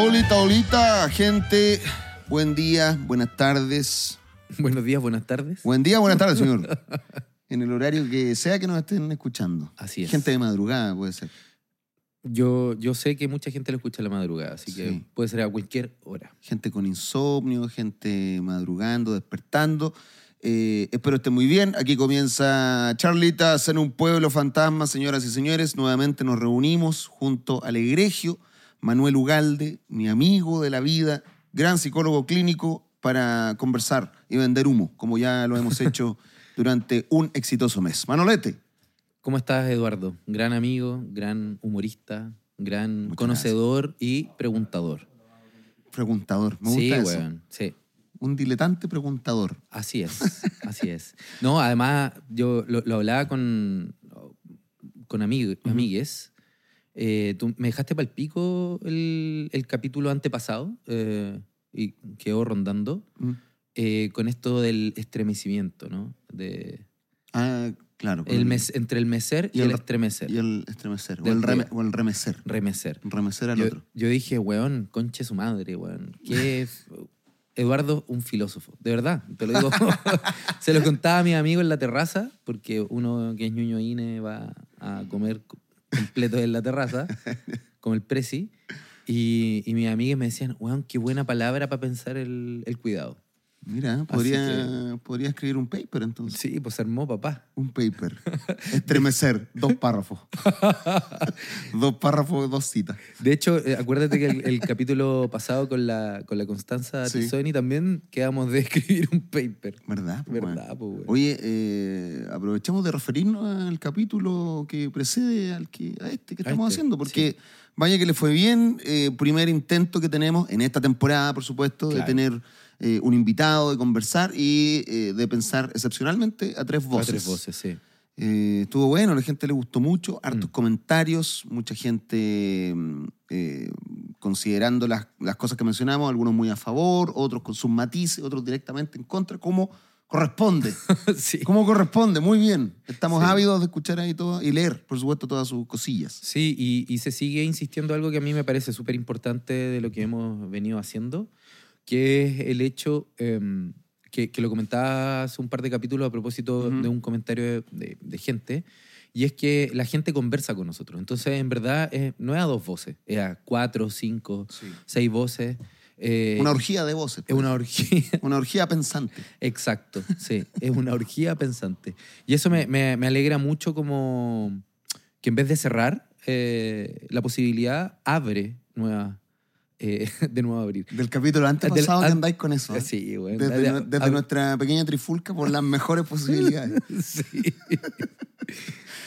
Olita, olita, gente. Buen día, buenas tardes. Buenos días, buenas tardes. Buen día, buenas tardes, señor. en el horario que sea que nos estén escuchando. Así es. Gente de madrugada puede ser. Yo, yo sé que mucha gente lo escucha a la madrugada, así que Sí. puede ser a cualquier hora. Gente con insomnio, gente madrugando, despertando. Eh, espero estén muy bien. Aquí comienza Charlitas en un pueblo fantasma, señoras y señores. Nuevamente nos reunimos junto al egregio Manuel Ugalde, mi amigo de la vida, gran psicólogo clínico, para conversar y vender humo, como ya lo hemos hecho durante un exitoso mes. Manolete, ¿Cómo estás, Eduardo? Gran amigo, gran humorista, gran Muchas conocedor y preguntador. preguntador. Me sí, gusta eso. weón, sí. Un diletante preguntador. Así es, así es. No, además, yo lo, lo hablaba con, con amig- amigues. Eh, tú me dejaste para el pico el, el capítulo antepasado eh, y quedó rondando Mm. eh, con esto del estremecimiento, ¿no? De, Ah, claro. el mes, entre el mecer y, y el, el- estremecer. Y el estremecer. O el, reme- o el remecer. Remecer. Remecer al Yo, otro. yo dije, weón, conche su madre, weón. ¿Qué? Eduardo, un filósofo. De verdad, te lo digo. Se lo contaba a mi amigo en la terraza, porque uno que es ñuño INE va a comer completo en la terraza, como el presi. Y, y mis amigas me decían, weón, qué buena palabra para pensar el, el cuidado. Mira, podría, podría escribir un paper entonces. Sí, pues armó papá. Un paper. Estremecer. dos párrafos. dos párrafos, dos citas. De hecho, eh, acuérdate que el, el capítulo pasado con la, con la Constanza Sí. Tisoni también quedamos de escribir un paper. ¿Verdad? po, ¿Verdad, weón? Oye, eh, aprovechemos de referirnos al capítulo que precede al que, a este que estamos este, haciendo, porque vaya que le fue bien. eh, primer intento que tenemos en esta temporada, por supuesto, de tener eh, un invitado, de conversar y eh, de pensar excepcionalmente a tres A voces. tres voces, sí. Eh, estuvo bueno, a la gente le gustó mucho, hartos Mm. comentarios, mucha gente mm, eh, considerando las, las cosas que mencionamos, algunos muy a favor, otros con sus matices, otros directamente en contra, como corresponde. sí. como corresponde, muy bien. Estamos Sí. ávidos de escuchar ahí todo y leer, por supuesto, todas sus cosillas. Sí, y, y se sigue insistiendo algo que a mí me parece súper importante de lo que hemos venido haciendo, que es el hecho, em, que, que lo comentaba hace un par de capítulos a propósito Ujú. de un comentario de, de- de gente, y es que la gente conversa con nosotros. Entonces, en verdad, es- no es a dos voces, es a cuatro, cinco, seis voces. Eh, Una orgía de voces. es pues. una orgía. Una orgía pensante. Exacto, sí, es una orgía pensante. Y eso me, me- me alegra mucho como que en vez de cerrar eh, la posibilidad, abre nueva, eh, de nuevo abrir. Del capítulo antes pasado Del- que an- andáis con eso. ¿eh? Sí, güey. Desde, De- nuestra pequeña trifulca por las mejores posibilidades. Sí.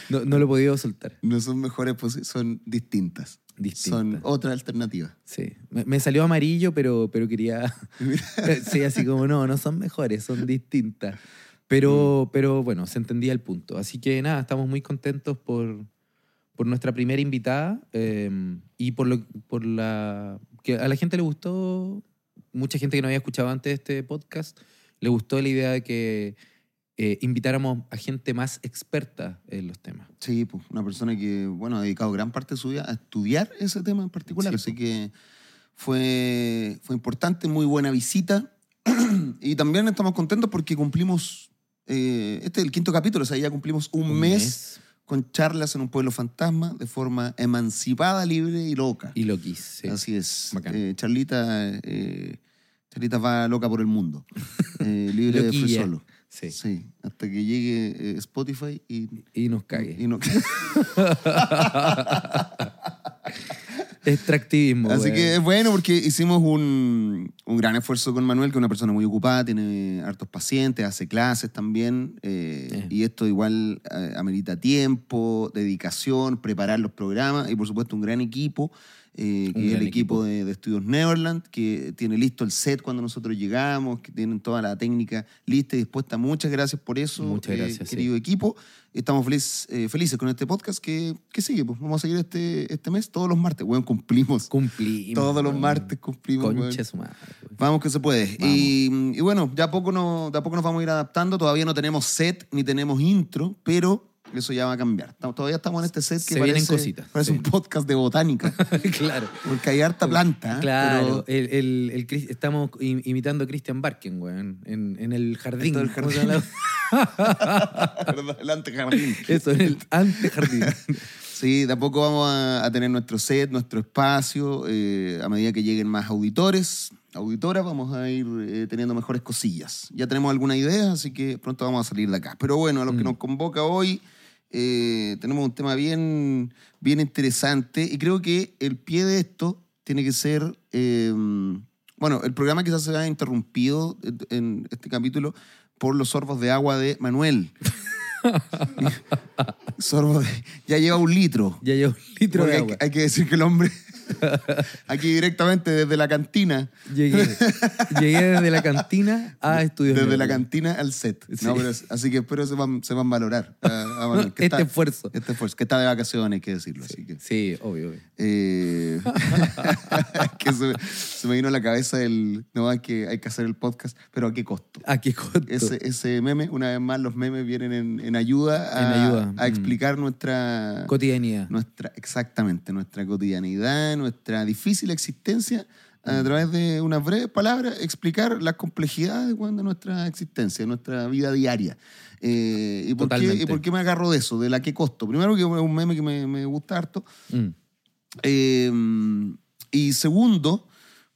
No, no lo he podido soltar. No son mejores, son distintas. Distintas. Son otra alternativa. Sí. Me, me salió amarillo, pero, pero quería... sí, así como no, no son mejores, son distintas. Pero, Mm. pero bueno, se entendía el punto. Así que nada, estamos muy contentos por, por nuestra primera invitada eh, y por, lo, por la... que a la gente le gustó, mucha gente que no había escuchado antes este podcast, le gustó la idea de que eh, invitáramos a gente más experta en los temas. Sí, pues, una persona que, bueno, ha dedicado gran parte de su vida a estudiar ese tema en particular. Sí, así que fue, fue importante, muy buena visita. y también estamos contentos porque cumplimos, eh, este es el quinto capítulo, o sea, ya cumplimos un, mes, con charlas en un pueblo fantasma de forma emancipada, libre y loca. Y lo quise. Así es. Eh, Charlita, eh, Charlita va loca por el mundo. Eh, libre de solo. Sí. Sí, hasta que llegue Spotify y, Y nos cague. y no. Extractivismo. Así que es bueno porque hicimos un, un gran esfuerzo con Manuel, que es una persona muy ocupada, tiene hartos pacientes, hace clases también. eh, Eh. Y esto igual eh, amerita tiempo, dedicación, preparar los programas y por supuesto un gran equipo. Eh, que es el equipo, equipo. De, de Estudios Neverland, que tiene listo el set cuando nosotros llegamos, que tienen toda la técnica lista y dispuesta. Muchas gracias por eso, Muchas eh, gracias, sí. querido equipo. Estamos feliz- eh, felices con este podcast que, que sigue. Pues vamos a seguir este, este mes todos los martes. Bueno, cumplimos. Cumplimos. Todos los martes cumplimos. Concha su madre. Vamos que se puede. Y, y bueno, de a, poco nos, de a poco nos vamos a ir adaptando. Todavía no tenemos set ni tenemos intro, pero eso ya va a cambiar. Todavía estamos en este set que Se vienen parece, cositas, parece sí. un podcast de botánica. claro. Porque hay harta planta. ¿eh? Claro, Pero- el, el- el estamos im- imitando a Christian Barken, weón, en, en el jardín. Esto del ¿Cómo se jardín. Perdón, el antejardín. Eso, en el antejardín. Sí, de a poco vamos a, a tener nuestro set, nuestro espacio. eh, a medida que lleguen más auditores, auditoras, vamos a ir eh, teniendo mejores cosillas. Ya tenemos alguna idea, así que pronto vamos a salir de acá. Pero bueno, a lo que Mm. nos convoca hoy, eh, tenemos un tema bien, bien interesante y creo que el pie de esto tiene que ser... eh, bueno, el programa quizás se ha interrumpido en- en este capítulo por los sorbos de agua de Manuel. Sorbos de... Ya lleva un litro. Ya llevo un litro Porque de hay, agua. hay que decir que el hombre, aquí directamente desde la cantina, Llegué, llegué desde la cantina a estudios. desde la cantina al set. Sí. No, pero es- así que espero se van, se van a valorar. a- a Manuel, que Este esfuerzo. Este esfuerzo, que está de vacaciones, hay que decirlo. Así que, Sí, obvio, obvio. eh, que se, se me vino a la cabeza el, no, hay que, hay que hacer el podcast, pero ¿a qué costo? ¿A qué costo? Ese, ese meme, una vez más, los memes vienen en, en ayuda, a, En ayuda, a mm. explicar nuestra, Cotidianidad. nuestra, exactamente, nuestra cotidianidad, nuestra difícil existencia, a través de unas breves palabras, explicar las complejidades de nuestra existencia, nuestra vida diaria. Eh, ¿y, por qué. ¿Y por qué me agarro de eso? ¿De la qué costo? Primero, que es un meme que me, me gusta harto. Mm. Eh, y segundo,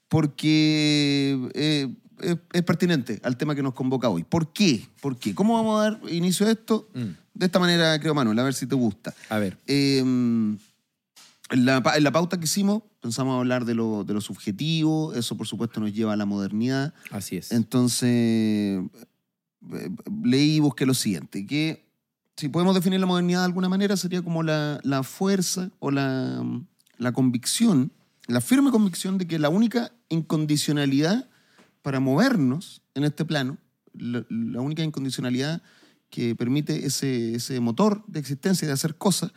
porque eh, es, es pertinente al tema que nos convoca hoy. ¿Por qué? ¿Por qué? ¿Cómo vamos a dar inicio a esto? Mm. De esta manera, creo, Manuel, a ver si te gusta. A ver. En, la, en la pauta que hicimos, pensamos hablar de lo, de lo subjetivo, eso por supuesto nos lleva a la modernidad. Así es. Entonces, eh, leí y busqué lo siguiente, que si podemos definir la modernidad de alguna manera, sería como la, la fuerza o la, la convicción, la firme convicción de que la única incondicionalidad para movernos en este plano, la, la única incondicionalidad que permite ese, ese motor de existencia, de hacer cosas,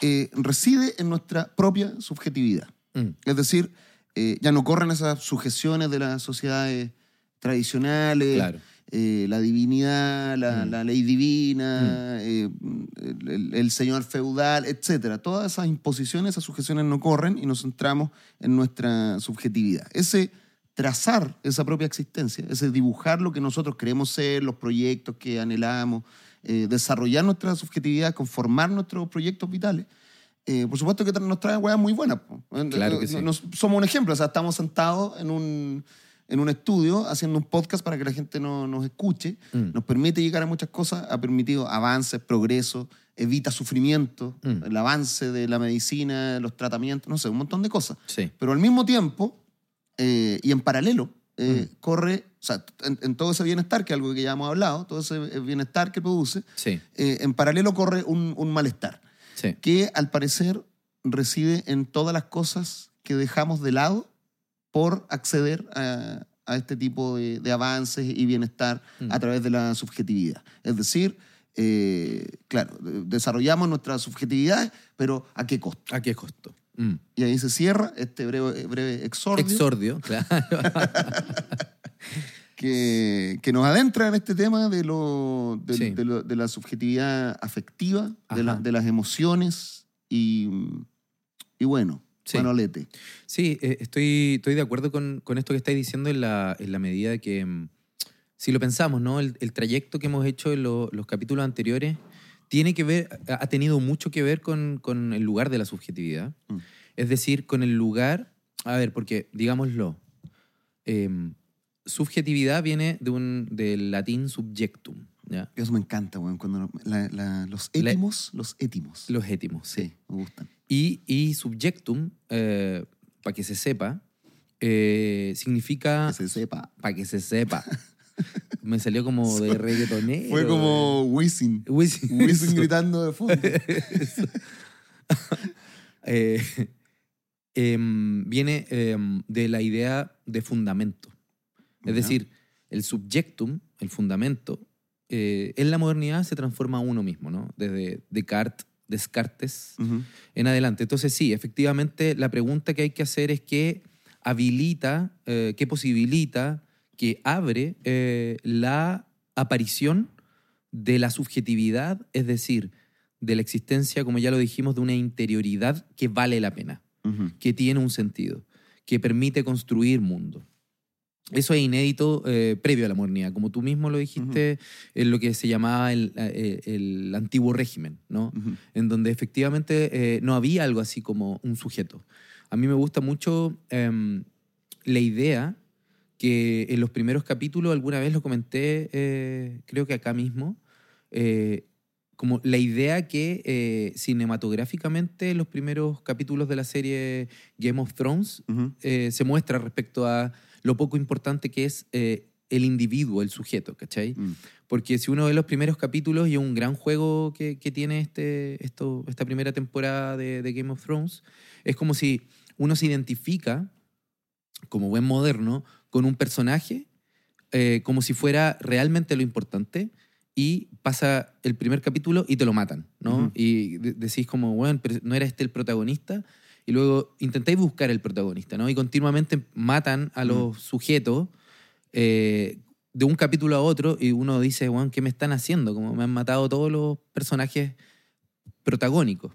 eh, reside en nuestra propia subjetividad. Mm. Es decir, eh, ya no corren esas sujeciones de las sociedades tradicionales, Claro. eh, la divinidad, la, Mm. la ley divina, eh, el, el- el señor feudal, etc. Todas esas imposiciones, esas sujeciones no corren y nos centramos en nuestra subjetividad. Ese trazar esa propia existencia, ese dibujar lo que nosotros queremos ser, los proyectos que anhelamos, eh, desarrollar nuestra subjetividad, conformar nuestros proyectos vitales, eh, por supuesto que nos trae weas muy buenas. po. Eh, Claro que sí. nos- somos un ejemplo, o sea, estamos sentados en un, en un estudio haciendo un podcast para que la gente no, nos escuche. Mm. Nos permite llegar a muchas cosas, ha permitido avances, progreso, evita sufrimiento, Mm. el avance de la medicina, los tratamientos, no sé, un montón de cosas. Sí. Pero al mismo tiempo, eh, y en paralelo, eh, Mm. corre, o sea, en, en todo ese bienestar, que es algo que ya hemos hablado, todo ese bienestar que produce, Sí. eh, en paralelo corre un, un malestar, Sí. que al parecer reside en todas las cosas que dejamos de lado por acceder a, a este tipo de, de avances y bienestar Mm. a través de la subjetividad. Es decir, eh, claro, de- desarrollamos nuestra subjetividad, pero ¿a qué costo? ¿A qué costo? Mm. Y ahí se cierra este breve, breve exordio Exordio, claro. que, que nos adentra en este tema de, lo, de, Sí. de lo- de la subjetividad afectiva, de, la- de las emociones y, y bueno, Sí. Manolete. Sí, eh, estoy, estoy de acuerdo con, con esto que estáis diciendo en la, en la medida de que, mm, si lo pensamos, ¿no? El, el trayecto que hemos hecho en lo- los capítulos anteriores tiene que ver, ha tenido mucho que ver con, con el lugar de la subjetividad. Mm. Es decir, con el lugar, a ver, porque digámoslo, em, subjetividad viene de un, del latín subjectum, ¿ya? Eso me encanta, weón, cuando la- la- los La- étimos, los étimos. Los étimos, sí. sí, me gustan. Y, y subjectum, para que se sepa, eh, significa... Que se sepa. Para que se sepa. Me salió como de reggaetonero. Fue como Wisin. Wisin. Wisin gritando de fondo. Eh, em, viene em, de la idea de fundamento. Es decir, el subjectum, el fundamento, eh, en la modernidad se transforma a uno mismo, ¿no? Desde Descartes, en adelante. Entonces, sí, efectivamente, la pregunta que hay que hacer es qué habilita, eh, qué posibilita, que abre eh, la aparición de la subjetividad, es decir, de la existencia, como ya lo dijimos, de una interioridad que vale la pena, que tiene un sentido, que permite construir mundo. Eso es inédito eh, previo a la modernidad, como tú mismo lo dijiste, en lo que se llamaba el, eh, el antiguo régimen, ¿no? En donde efectivamente eh, no había algo así como un sujeto. A mí me gusta mucho em, la idea que en los primeros capítulos, alguna vez lo comenté, eh, creo que acá mismo, eh, como la idea que eh, cinematográficamente los primeros capítulos de la serie Game of Thrones Ujú. eh, se muestra respecto a lo poco importante que es eh, el individuo, el sujeto, ¿cachai? Mm. Porque si uno ve los primeros capítulos y un gran juego que, que tiene este, esto, esta primera temporada de, de Game of Thrones, es como si uno se identifica, como buen moderno, con un personaje eh, como si fuera realmente lo importante y pasa el primer capítulo y te lo matan, ¿no? Y de- decís como, bueno, pero no era este el protagonista. Y luego intentáis buscar el protagonista, ¿no? Y continuamente matan a los sujetos eh, de un capítulo a otro y uno dice, bueno, ¿qué me están haciendo? Como me han matado todos los personajes protagónicos.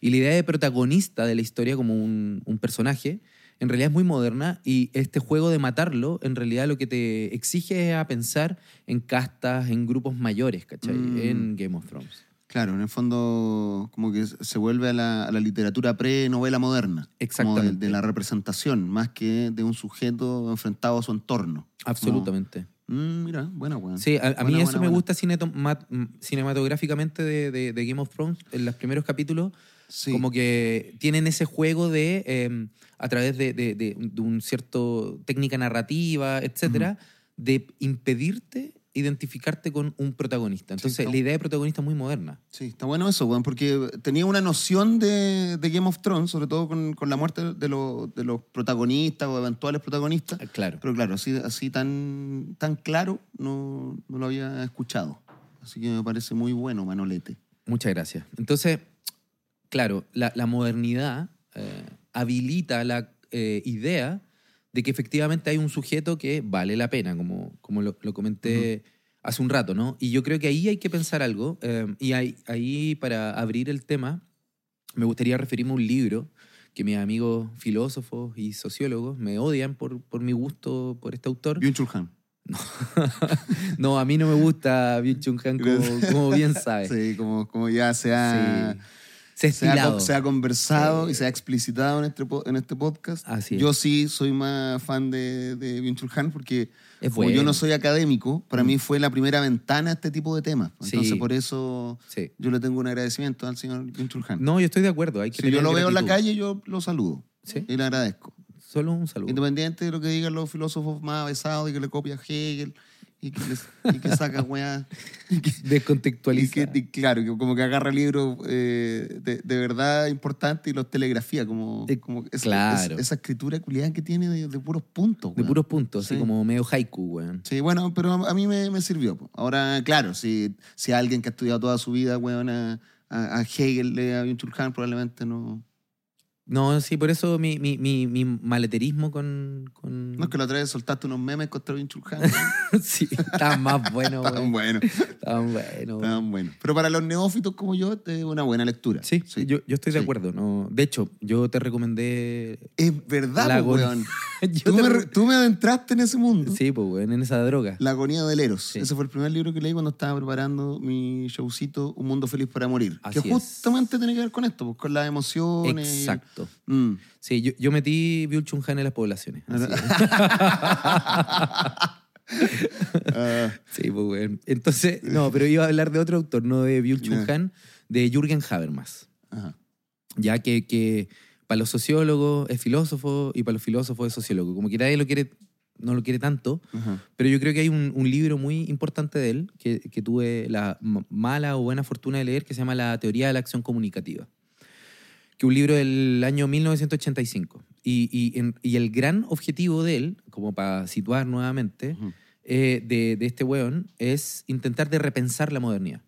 Y la idea de protagonista de la historia como un, un personaje, en realidad es muy moderna y este juego de matarlo, en realidad lo que te exige es a pensar en castas, en grupos mayores, ¿cachai? Mm. En Game of Thrones. Claro, en el fondo como que se vuelve a la, a la literatura pre-novela moderna. Como de, Exactamente. de la representación, más que de un sujeto enfrentado a su entorno. Absolutamente. Mm, mira, buena, weón. Sí, a, a mí Buena, eso buena, me buena. gusta mm, cinematográficamente de, de- de Game of Thrones, en los primeros capítulos, Sí. como que tienen ese juego de, eh, a través de, de, de- de un cierto técnica narrativa, etcétera, de impedirte identificarte con un protagonista. Entonces, está- la idea de protagonista es muy moderna. Sí, está bueno eso, weón, porque tenía una noción de, de Game of Thrones, sobre todo con, con la muerte de, los- de los protagonistas o eventuales protagonistas. Ah, Claro. Pero claro, así, así tan, tan claro no, no lo había escuchado. Así que me parece muy bueno, Manolete. Muchas gracias. Entonces, claro, la, la modernidad eh, habilita la eh, idea de que efectivamente hay un sujeto que vale la pena, como, como lo, lo comenté hace un rato, ¿no? Y yo creo que ahí hay que pensar algo, eh, y ahí, ahí para abrir el tema, me gustaría referirme a un libro que mis amigos filósofos y sociólogos me odian por, por mi gusto por este autor. Byung-Chul Han. No, a mí no me gusta Byung-Chul Han, como, como bien sabes. Sí, como, como ya se ha, Sí. Se ha se ha, se ha conversado Sí. y se ha explicitado en este, en este podcast. Así es. Yo sí soy más fan de, de Byung-Chul Han porque como yo no soy académico, para mí fue la primera ventana a este tipo de temas. Entonces Sí. por eso Sí. yo le tengo un agradecimiento al señor Byung-Chul Han. No, yo estoy de acuerdo. Hay que si yo lo veo en la calle, yo lo saludo y le agradezco. Solo un saludo. Independiente de lo que digan los filósofos más avesados y que le copia a Hegel y que, les- y que saca weá. Que, y Descontextualiza. que- claro, que como que agarra libros eh, de, de verdad importantes y los telegrafía, como, Eh, como esa, claro. esa, esa escritura culiada que tiene de, de puros puntos. de weón. puros puntos, así Sí. como medio haiku, weón. Sí, bueno, pero a mí me, me sirvió. po. Ahora, claro, si, si alguien que ha estudiado toda su vida, weón, a, a, Hegel, a Byung-Chul Han, probablemente no... No, sí, por eso mi, mi, mi, mi maleterismo con. con... No es que la otra vez soltaste unos memes contra weón. sí, estaban más buenos, Estaban weón. buenos. Estaban buenos. weón. Estaban buenos. Pero para los neófitos como yo, es una buena lectura. Sí, Yo, yo estoy de Sí. acuerdo. No, de hecho, yo te recomendé. Es verdad, La agonía. weón. Yo Tú te me, re- tú me adentraste en ese mundo. Sí, pues, weón, en esa droga. La agonía del Eros. Sí. Ese fue el primer libro que leí cuando estaba preparando mi showcito Un mundo feliz para morir. Así que es. justamente tiene que ver con esto, pues, con las emociones. y- Exacto. Mm. Sí, yo, yo metí Byung-Chul Han en las poblaciones. así. Ah, Sí, pues, weón. Entonces, no, pero iba a hablar de otro autor, no de Byung-Chul Ya. Han, de Jürgen Habermas. ajá. Ya que, que para los sociólogos es filósofo y para los filósofos es sociólogo. Como que nadie lo quiere, no lo quiere tanto, Ajá. pero yo creo que hay un, un libro muy importante de él que, que tuve la mala o buena fortuna de leer que se llama La teoría de la acción comunicativa. Que un libro del año 1985. Y, y, en- y el gran objetivo de él, como para situar nuevamente, Ujú. eh, de, de este weón es intentar de repensar la modernidad.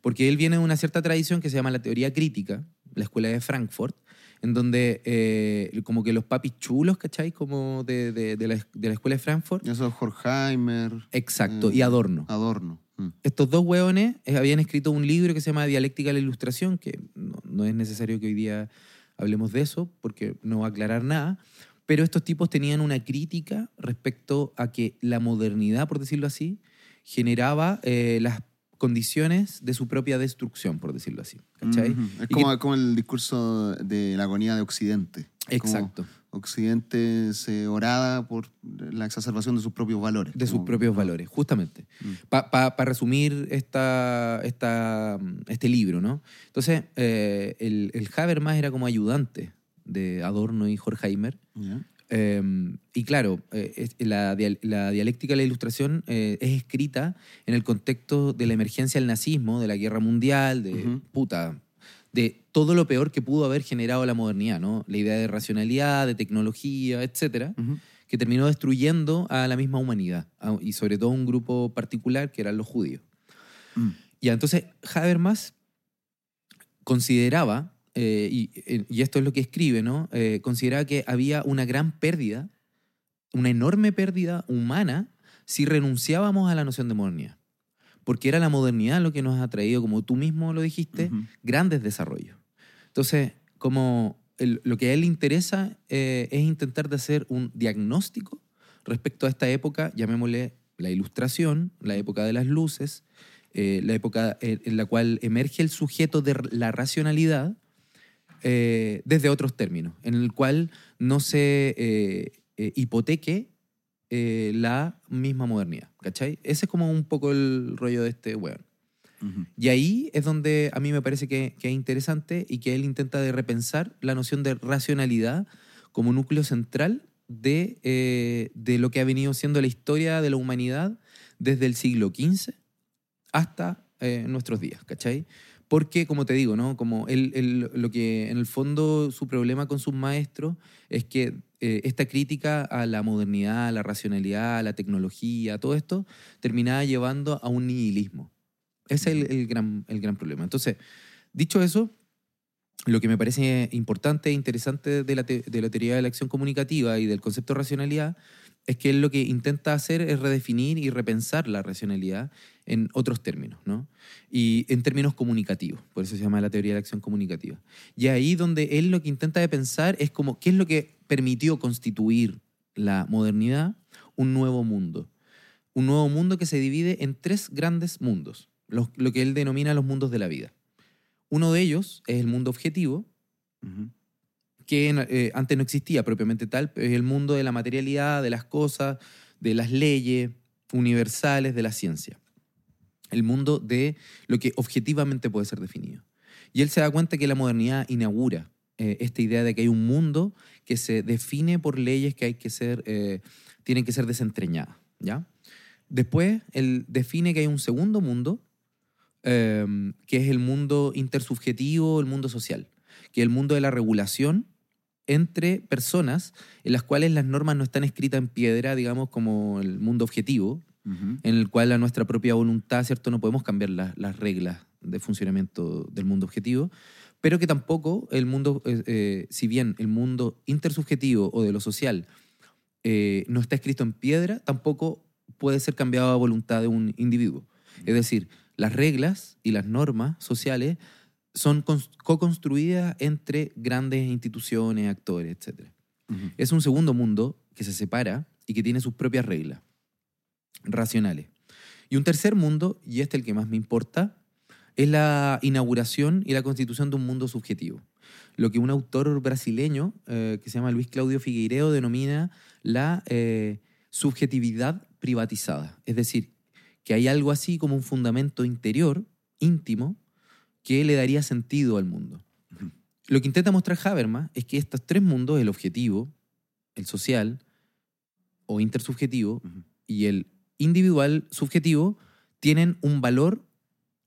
Porque él viene de una cierta tradición que se llama la teoría crítica, la escuela de Frankfurt, en donde eh, como que los papis chulos, ¿cachai? Como de, de- de la, de la escuela de Frankfurt. Eso es Horkheimer. Exacto, Mm. y Adorno. Adorno. Mm. Estos dos hueones eh, habían escrito un libro que se llama Dialéctica de la Ilustración, que no, es necesario que hoy día hablemos de eso, porque no va a aclarar nada, pero estos tipos tenían una crítica respecto a que la modernidad, por decirlo así, generaba eh, las condiciones de su propia destrucción, por decirlo así. ¿Cachai? Es como, como el discurso de la agonía de Occidente. exacto, Occidente se orada por la exacerbación de sus propios valores. de sus propios valores, justamente. Mm. Para resumir esta, esta, este libro, ¿no? Entonces, eh, el, el Habermas era como ayudante de Adorno y Horkheimer. Eh, y claro, eh, la, dia- la dialéctica de la ilustración eh, es escrita en el contexto de la emergencia del nazismo, de la guerra mundial, de puta, de todo lo peor que pudo haber generado la modernidad, ¿no? La idea de racionalidad, de tecnología, etcétera, que terminó destruyendo a la misma humanidad, a- y sobre todo un grupo particular que eran los judíos. Mm. Ya, entonces Habermas consideraba, eh, y, eh, y esto es lo que escribe, ¿no? Eh, consideraba que había una gran pérdida, una enorme pérdida humana si renunciábamos a la noción de modernidad. Porque era la modernidad lo que nos ha traído, como tú mismo lo dijiste, grandes desarrollos. Entonces, como el- lo que a él le interesa eh, es intentar de hacer un diagnóstico respecto a esta época, llamémosle la ilustración, la época de las luces, eh, la época en, la cual emerge el sujeto de la racionalidad eh, desde otros términos, en el cual no se eh, eh, hipoteque eh, la misma modernidad, ¿cachai? Ese es como un poco el rollo de este weón. Ujú. Y ahí es donde a mí me parece que, que es interesante y que él intenta de repensar la noción de racionalidad como núcleo central de, eh, de lo que ha venido siendo la historia de la humanidad desde el siglo XV hasta eh, nuestros días, ¿cachai? Porque, como te digo, ¿no? Como él, él- lo que en el fondo su problema con sus maestros es que eh, esta crítica a la modernidad, a la racionalidad, a la tecnología, todo esto, terminaba llevando a un nihilismo. Ese es el, el gran, el gran problema. Entonces, dicho eso, lo que me parece importante e interesante de la, de la teoría de la acción comunicativa y del concepto de racionalidad es que él lo que intenta hacer es redefinir y repensar la racionalidad en otros términos, ¿no? Y en términos comunicativos, por eso se llama la teoría de la acción comunicativa. Y ahí donde él lo que intenta de pensar es como qué es lo que permitió constituir la modernidad, un nuevo mundo. Un nuevo mundo que se divide en tres grandes mundos, lo que él denomina los mundos de la vida. Uno de ellos es el mundo objetivo. Que eh, antes no existía propiamente tal, es el mundo de la materialidad, de las cosas, de las leyes universales, de la ciencia. El mundo de lo que objetivamente puede ser definido. Y él se da cuenta que la modernidad inaugura eh, esta idea de que hay un mundo que se define por leyes que hay que ser, eh, tienen que ser desentrañadas, ¿ya? Después, él define que hay un segundo mundo, que es el mundo intersubjetivo, el mundo social, que es el mundo de la regulación entre personas en las cuales las normas no están escritas en piedra, digamos, como el mundo objetivo, en el cual a nuestra propia voluntad, ¿cierto? No podemos cambiar las, las reglas de funcionamiento del mundo objetivo, pero que tampoco el mundo, eh, eh, si bien el mundo intersubjetivo o de lo social eh, no está escrito en piedra, tampoco puede ser cambiado a voluntad de un individuo. Es decir, las reglas y las normas sociales son cons- co-construidas entre grandes instituciones, actores, etc. Es un segundo mundo que se separa y que tiene sus propias reglas racionales. Y un tercer mundo, y este es el que más me importa, es la inauguración y la constitución de un mundo subjetivo. Lo que un autor brasileño eh, que se llama Luis Claudio Figueiredo denomina la eh, subjetividad privatizada. Es decir, que hay algo así como un fundamento interior, íntimo, que le daría sentido al mundo. Lo que intenta mostrar Habermas es que estos tres mundos, el objetivo, el social o intersubjetivo y el individual subjetivo, tienen un valor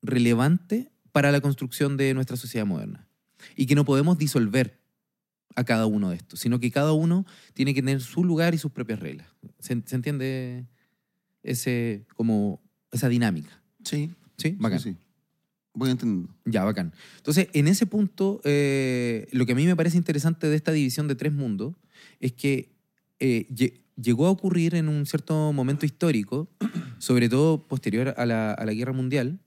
relevante para la construcción de nuestra sociedad moderna. Y que no podemos disolver a cada uno de estos, sino que cada uno tiene que tener su lugar y sus propias reglas. ¿Se, se entiende ese, como esa dinámica? Sí. ¿Sí? Bacán. Sí, sí. Voy entendiendo. Ya, bacán. Entonces, en ese punto, eh, lo que a mí me parece interesante de esta división de tres mundos es que eh, lle- llegó a ocurrir en un cierto momento histórico, sobre todo posterior a la, a la Guerra Mundial,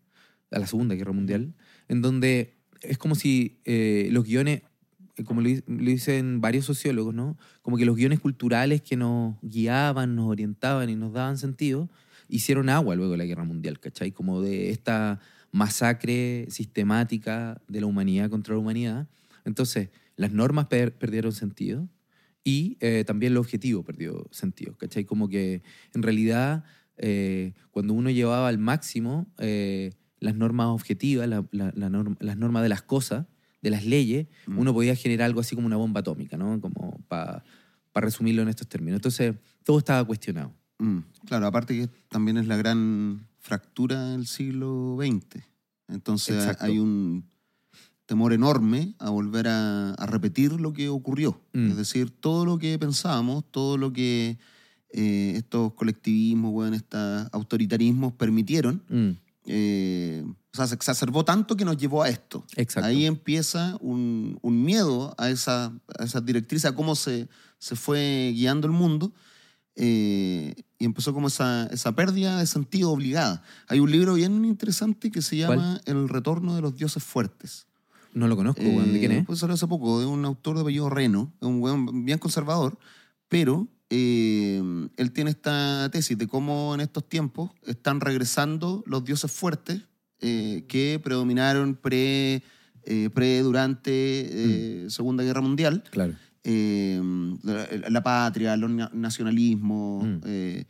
a la Segunda Guerra Mundial, en donde es como si eh, los guiones, como lo, lo dicen varios sociólogos, ¿no? Como que los guiones culturales que nos guiaban, nos orientaban y nos daban sentido, hicieron agua luego de la Guerra Mundial, ¿cachai? Como de esta masacre sistemática de la humanidad contra la humanidad. Entonces, las normas per- perdieron sentido y eh, también el objetivo perdió sentido, ¿cachai? Como que en realidad eh, cuando uno llevaba al máximo eh, las normas objetivas, la- la- la norm- las normas de las cosas, de las leyes, Mm. uno podía generar algo así como una bomba atómica, ¿no? Como para resumirlo en estos términos. Entonces, todo estaba cuestionado. Mm, Claro, aparte que también es la gran fractura del siglo XX. Entonces Exacto. hay un temor enorme a volver a, a repetir lo que ocurrió. Mm. Es decir, todo lo que pensábamos, todo lo que eh, estos colectivismos, bueno, estos autoritarismos permitieron, Mm, eh, o sea, se exacerbó tanto que nos llevó a esto. Exacto. Ahí empieza un, un miedo a esa, a esa directriz, a cómo se, se fue guiando el mundo. eh, y empezó como esa, esa pérdida de sentido obligada. Hay un libro bien interesante que se llama El retorno de los dioses fuertes. no lo conozco, weón. ¿De quién Eh, es? Pues salió hace poco, de un autor de apellido Reno, es un weón bien conservador, pero eh, él tiene esta tesis de cómo en estos tiempos están regresando los dioses fuertes eh, que predominaron pre, pre durante eh, Segunda Guerra Mundial. Claro. Eh, la, la patria, los na- nacionalismos, Mm. eh,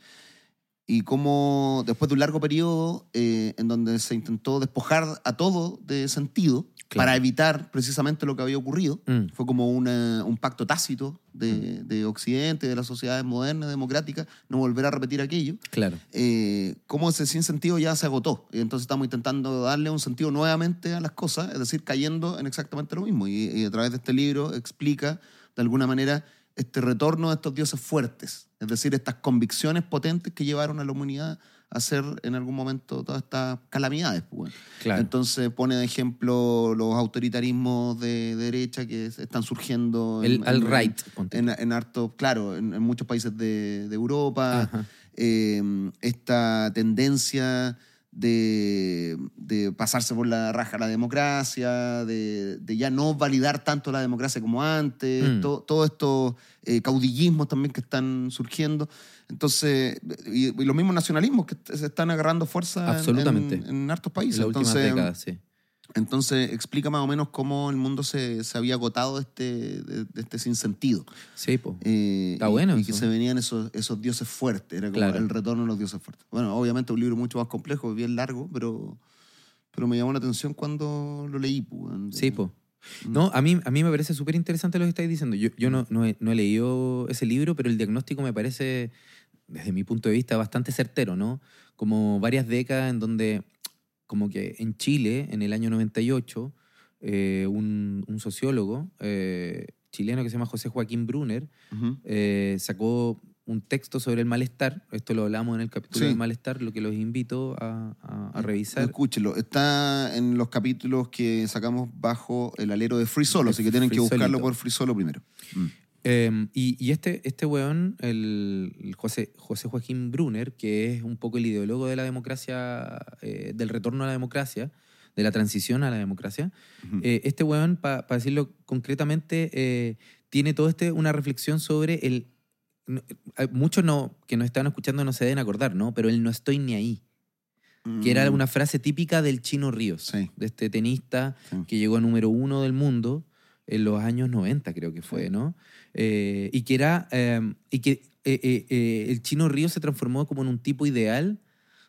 y cómo después de un largo periodo eh, en donde se intentó despojar a todo de sentido Claro. para evitar precisamente lo que había ocurrido, Mm. fue como una- un pacto tácito de, de Occidente, de las sociedades modernas, democráticas, no volver a repetir aquello. Claro. Eh, cómo ese sinsentido ya se agotó. Y entonces estamos intentando darle un sentido nuevamente a las cosas, es decir, cayendo en exactamente lo mismo. Y, y a través de este libro explica, de alguna manera, este retorno de estos dioses fuertes, es decir, estas convicciones potentes que llevaron a la humanidad a hacer en algún momento todas estas calamidades. pues, bueno. Claro. Entonces pone de ejemplo los autoritarismos de derecha que están surgiendo El en, en- alt-right, ponte. en, en harto, claro, en, muchos países de, de Europa, eh, esta tendencia de, de pasarse por la raja la democracia, de, de ya no validar tanto la democracia como antes, Mm. to- todos estos eh, caudillismos también que están surgiendo. Entonces, y, y los mismos nacionalismos que se están agarrando fuerza en- Absolutamente. En, en hartos En países. las últimas Entonces, décadas, sí. Entonces, explica más o menos cómo el mundo se, se había agotado de este, de, de este sinsentido. Sí, po. Eh, Está y- bueno Y que eso. se venían esos, esos dioses fuertes. Era como Claro. el retorno de los dioses fuertes. Bueno, obviamente un libro mucho más complejo, bien largo, pero, pero me llamó la atención cuando lo leí. pues, weón. Sí, po. Mm. No, a mí, a mí me parece súper interesante lo que estáis diciendo. Yo, yo no, no, he, no he leído ese libro, pero el diagnóstico me parece, desde mi punto de vista, bastante certero, ¿no? Como varias décadas en donde, como que en Chile, en el año 98, eh, un, un sociólogo eh, chileno que se llama José Joaquín Brunner eh, sacó un texto sobre el malestar. Esto lo hablamos en el capítulo Sí. del malestar, lo que los invito a, a- a revisar. Escúchelo. Está en los capítulos que sacamos bajo el alero de Free Solo, así que tienen que buscarlo Solito. por Free Solo primero. Mm. Eh, y, y este, este weón, el, el José, José Joaquín Brunner, que es un poco el ideólogo de la democracia, eh, del retorno a la democracia, de la transición a la democracia, Ujú. eh, este weón, para decirlo concretamente, eh, tiene todo este una reflexión sobre el... no- hay muchos no, que nos están escuchando no se deben acordar, ¿no? Pero el no estoy ni ahí, que era Mm. una frase típica del Chino Ríos, Sí. de este tenista Sí. que llegó a número uno del mundo en los años 90, creo que fue, ¿no? Eh, y que era. eh, y que eh, eh, eh, el Chino Río se transformó como en un tipo ideal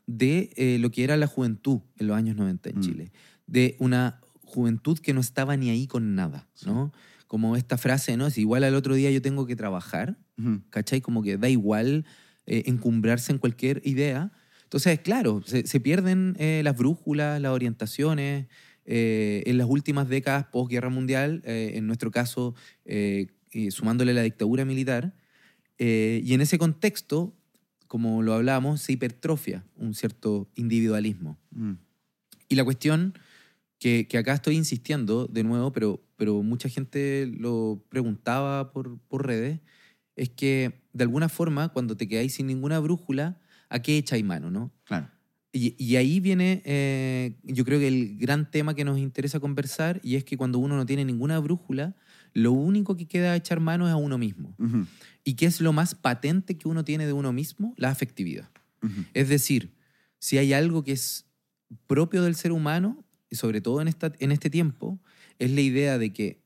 de lo que era la juventud en los años 90 en Mm. Chile. De una juventud que no estaba ni ahí con nada, ¿no? Como esta frase, ¿no? Si igual al otro día yo tengo que trabajar, Ujú. ¿cachai? Como que da igual eh, encumbrarse en cualquier idea. Entonces, claro, se, se pierden eh, las brújulas, las orientaciones. Eh, en las últimas décadas posguerra mundial, eh, en nuestro caso, eh, sumándole la dictadura militar. eh, y en ese contexto, como lo hablábamos, se hipertrofia un cierto individualismo. Mm. Y la cuestión que, que acá estoy insistiendo de nuevo, pero, pero mucha gente lo preguntaba por, por redes, es que de alguna forma, cuando te quedáis sin ninguna brújula, ¿a qué echáis mano, no? Claro. Y, y ahí viene, eh, yo creo que el gran tema que nos interesa conversar, y es que cuando uno no tiene ninguna brújula, lo único que queda echar mano es a uno mismo. ¿Y qué es lo más patente que uno tiene de uno mismo? La afectividad. Es decir, si hay algo que es propio del ser humano, y sobre todo en, esta, en este tiempo, es la idea de que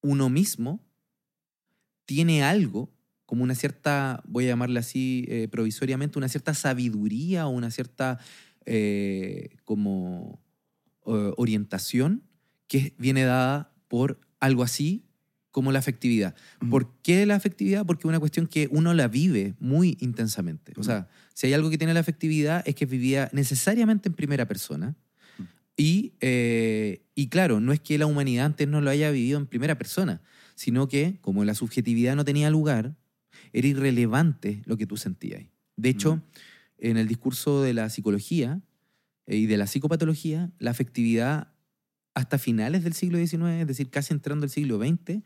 uno mismo tiene algo, como una cierta, voy a llamarle así eh, provisoriamente, una cierta sabiduría o una cierta eh, como eh, orientación que viene dada por algo así como la afectividad. ¿Por qué la afectividad? Porque es una cuestión que uno la vive muy intensamente. O sea, si hay algo que tiene la afectividad es que vivía necesariamente en primera persona. Y, eh, y claro, no es que la humanidad antes no lo haya vivido en primera persona, sino que como la subjetividad no tenía lugar, era irrelevante lo que tú sentías. De hecho, en el discurso de la psicología eh, y de la psicopatología, la afectividad hasta finales del siglo XIX, es decir, casi entrando el siglo XX,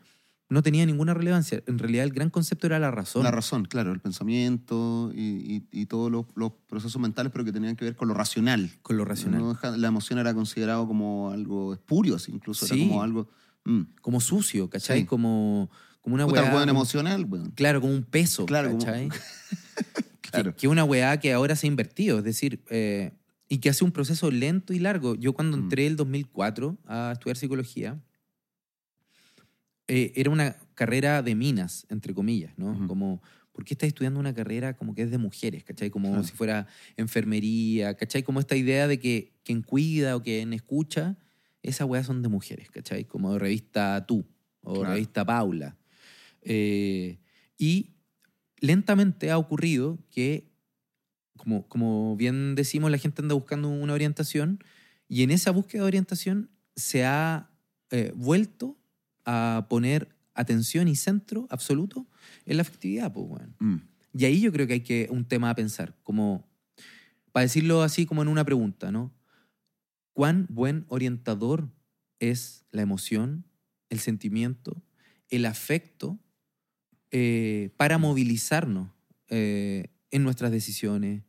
no tenía ninguna relevancia. En realidad el gran concepto era la razón. La razón, claro, el pensamiento y, y- y todos los, los procesos mentales, pero que tenían que ver con lo racional. con lo racional. No La emoción era considerado como algo espurio, incluso Sí. era como algo... mm. Como sucio, ¿cachai? Sí. Como, como una Puta, weá. weón emocional, weón. Claro, como un peso, Claro. Claro. Que, que una weá que ahora se ha invertido, es decir, eh, y que hace un proceso lento y largo. Yo cuando Mm. entré el 2004 a estudiar psicología, eh, era una carrera de minas, entre comillas, ¿no? Como, ¿por qué estás estudiando una carrera como que es de mujeres, ¿cachai? Como Claro. si fuera enfermería, ¿cachai? Como esta idea de que quien cuida o quien escucha, esas weas son de mujeres, ¿cachai? Como de revista Tú o Claro. revista Paula. Eh, y lentamente ha ocurrido que, como, como bien decimos, la gente anda buscando una orientación y en esa búsqueda de orientación se ha eh, vuelto a poner atención y centro absoluto en la afectividad, pues, weón. Mm. Y ahí yo creo que hay que un tema a pensar, como, para decirlo así como en una pregunta, ¿no? ¿Cuán buen orientador es la emoción, el sentimiento, el afecto eh, para movilizarnos eh, en nuestras decisiones,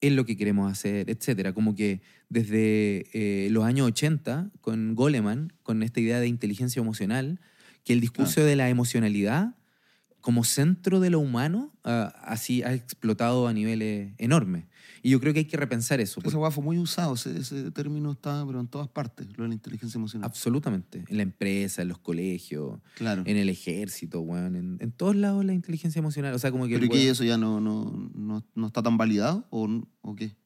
en lo que queremos hacer, etcétera? Como que desde eh, los años 80, con Goleman, con esta idea de inteligencia emocional, que el discurso de la emocionalidad como centro de lo humano, ah, así ha explotado a niveles enormes. Y yo creo que hay que repensar eso. Ese fue muy usado, ese, ese término está pero en todas partes, lo de la inteligencia emocional. Absolutamente. En la empresa, en los colegios, Claro. en el ejército, weón, en, en todos lados la inteligencia emocional. O sea, como que... ¿Pero el eso ya no, no, no, no está tan validado o, o qué?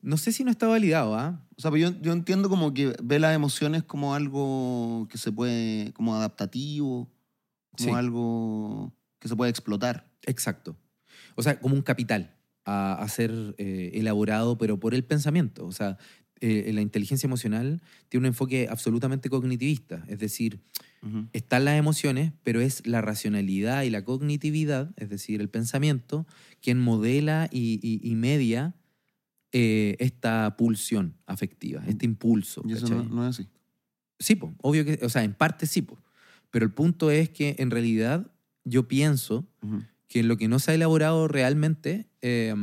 No sé si no está validado, ¿ah? O sea, pues yo, yo entiendo como que ve las emociones como algo que se puede, como adaptativo, como Sí. algo que se puede explotar. Exacto. O sea, como un capital a, a ser eh, elaborado, pero por el pensamiento. O sea, eh, la inteligencia emocional tiene un enfoque absolutamente cognitivista. Es decir, están las emociones, pero es la racionalidad y la cognitividad, es decir, el pensamiento, quien modela y, y- y media eh, esta pulsión afectiva, este impulso. Y eso no, no es así. Sí, po, obvio que, o sea, en parte sí, po. pero el punto es que en realidad yo pienso que lo que no se ha elaborado realmente, eh,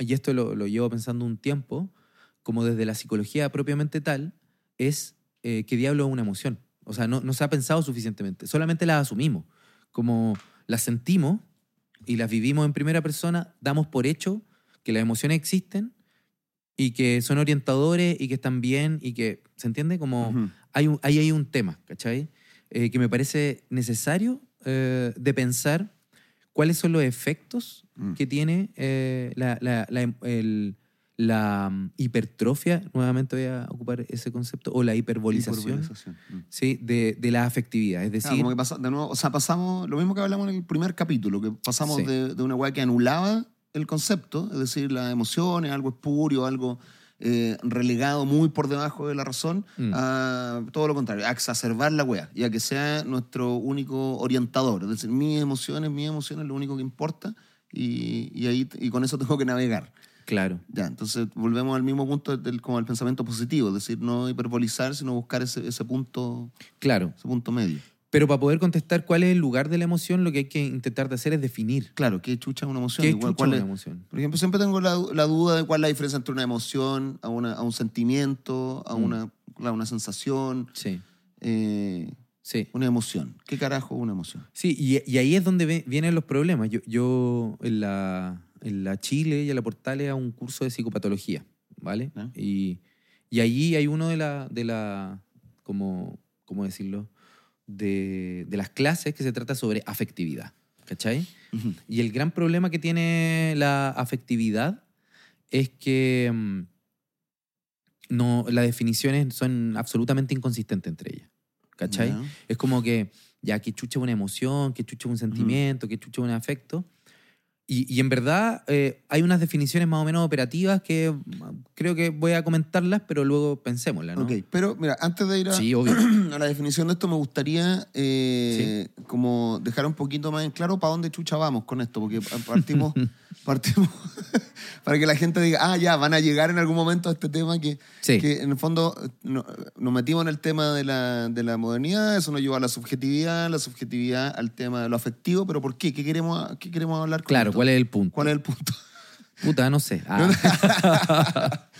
y esto lo, lo llevo pensando un tiempo, como desde la psicología propiamente tal, es eh, qué diablo es una emoción. O sea, no, no se ha pensado suficientemente, solamente las asumimos, como las sentimos y las vivimos en primera persona, damos por hecho que las emociones existen y que son orientadores y que están bien y que, ¿se entiende? Como hay, un, ahí hay un tema, ¿cachai? Eh, que me parece necesario eh, de pensar cuáles son los efectos Mm. que tiene eh, la, la- la- el- la, mm, hipertrofia, nuevamente voy a ocupar ese concepto, o la hiperbolización, Hiperbolización. Mm. ¿sí? de, de la afectividad. Es Claro, decir, como que pasa, de nuevo, o sea, pasamos lo mismo que hablamos en el primer capítulo, que pasamos Sí. de, de una weá que anulaba el concepto, es decir, las emociones, algo espurio, algo eh, relegado muy por debajo de la razón, Mm. a todo lo contrario, a exacerbar la weá y a que sea nuestro único orientador. Es decir, mis emociones, mis emociones es lo único que importa y, y ahí, y con eso tengo que navegar. claro, Ya, entonces volvemos al mismo punto del, como al pensamiento positivo, es decir, no hiperbolizar, sino buscar ese, ese punto, claro. ese punto medio. Pero para poder contestar cuál es el lugar de la emoción, lo que hay que intentar de hacer es definir. Claro, ¿qué chucha es una emoción? ¿Qué Igual, chucha ¿cuál es es- una emoción? Por ejemplo, siempre tengo la, la duda de cuál es la diferencia entre una emoción, a, una- a un sentimiento, a Mm. una, una sensación, Sí, eh, sí. una emoción. ¿Qué carajo una emoción? Sí, y, y ahí es donde ve- vienen los problemas. Yo, yo en, la, en la Chile y en la Portales a un curso de psicopatología, ¿vale? Y, y allí hay uno de la, de la como, ¿cómo decirlo? De, de las clases que se trata sobre afectividad, ¿cachai? Y el gran problema que tiene la afectividad es que mm, no, las definiciones son absolutamente inconsistentes entre ellas, ¿cachai? Ya. Es como que, ya, que chucha una emoción, que chucha un sentimiento, que chucha un afecto. Y, y en verdad eh, hay unas definiciones más o menos operativas que mm, creo que voy a comentarlas, pero luego pensémoslas, ¿no? Ok, pero mira, antes de ir a, Sí, obvio. a la definición de esto, me gustaría eh, como dejar un poquito más en claro para dónde chucha vamos con esto, porque partimos, partimos para que la gente diga, ah, ya, van a llegar en algún momento a este tema que, Sí. que en el fondo no- nos metimos en el tema de la, de la modernidad, eso nos llevó a la subjetividad, la subjetividad al tema de lo afectivo, pero ¿por qué? ¿Qué queremos, qué queremos hablar con Claro, esto? ¿cuál es el punto? ¿Cuál es el punto? Puta, no sé. Ah,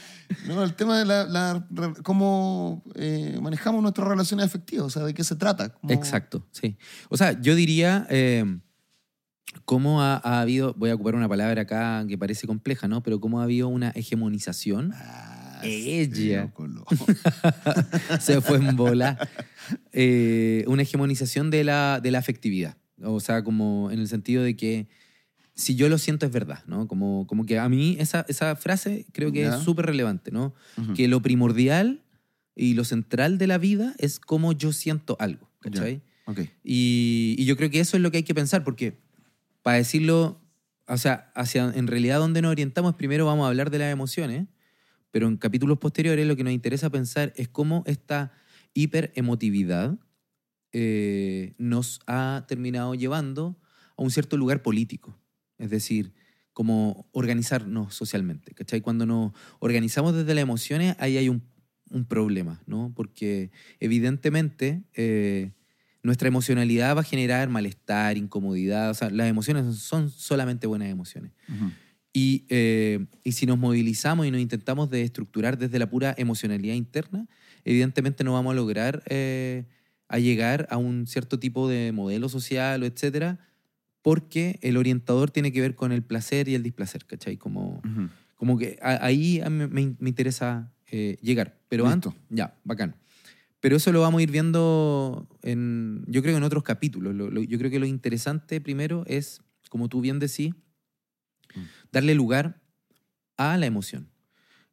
No, el tema de la, la- cómo eh, manejamos nuestras relaciones afectivas, o sea, de qué se trata. Cómo- Exacto, sí. O sea, yo diría eh, cómo ha, ha habido, voy a ocupar una palabra acá que parece compleja, ¿no? Pero cómo ha habido una hegemonización. Ah, Ella. se fue en bola. Eh, una hegemonización de la, de la afectividad. O sea, como en el sentido de que si yo lo siento es verdad, ¿no? Como, como que a mí esa, esa frase creo que Ya. es súper relevante, ¿no? Ujú. Que lo primordial y lo central de la vida es cómo yo siento algo, ¿cachai? Ok. Y, y yo creo que eso es lo que hay que pensar, porque para decirlo, o sea, hacia en realidad donde nos orientamos, primero vamos a hablar de las emociones, pero en capítulos posteriores lo que nos interesa pensar es cómo esta hiperemotividad eh, nos ha terminado llevando a un cierto lugar político, es decir, como organizarnos socialmente, ¿cachai? Cuando nos organizamos desde las emociones, ahí hay un, un problema, ¿no? Porque evidentemente eh, nuestra emocionalidad va a generar malestar, incomodidad, o sea, las emociones son solamente buenas emociones. Y, eh, y si nos movilizamos y nos intentamos de estructurar desde la pura emocionalidad interna, evidentemente no vamos a lograr eh, a llegar a un cierto tipo de modelo social o etcétera, porque el orientador tiene que ver con el placer y el displacer, ¿cachai? Como, como que a- ahí me, me interesa eh, llegar. Pero Listo. antes, ya, bacán. Pero eso lo vamos a ir viendo en, yo creo en otros capítulos. Lo- lo- yo creo que lo interesante primero es, como tú bien decís, Mm. darle lugar a la emoción.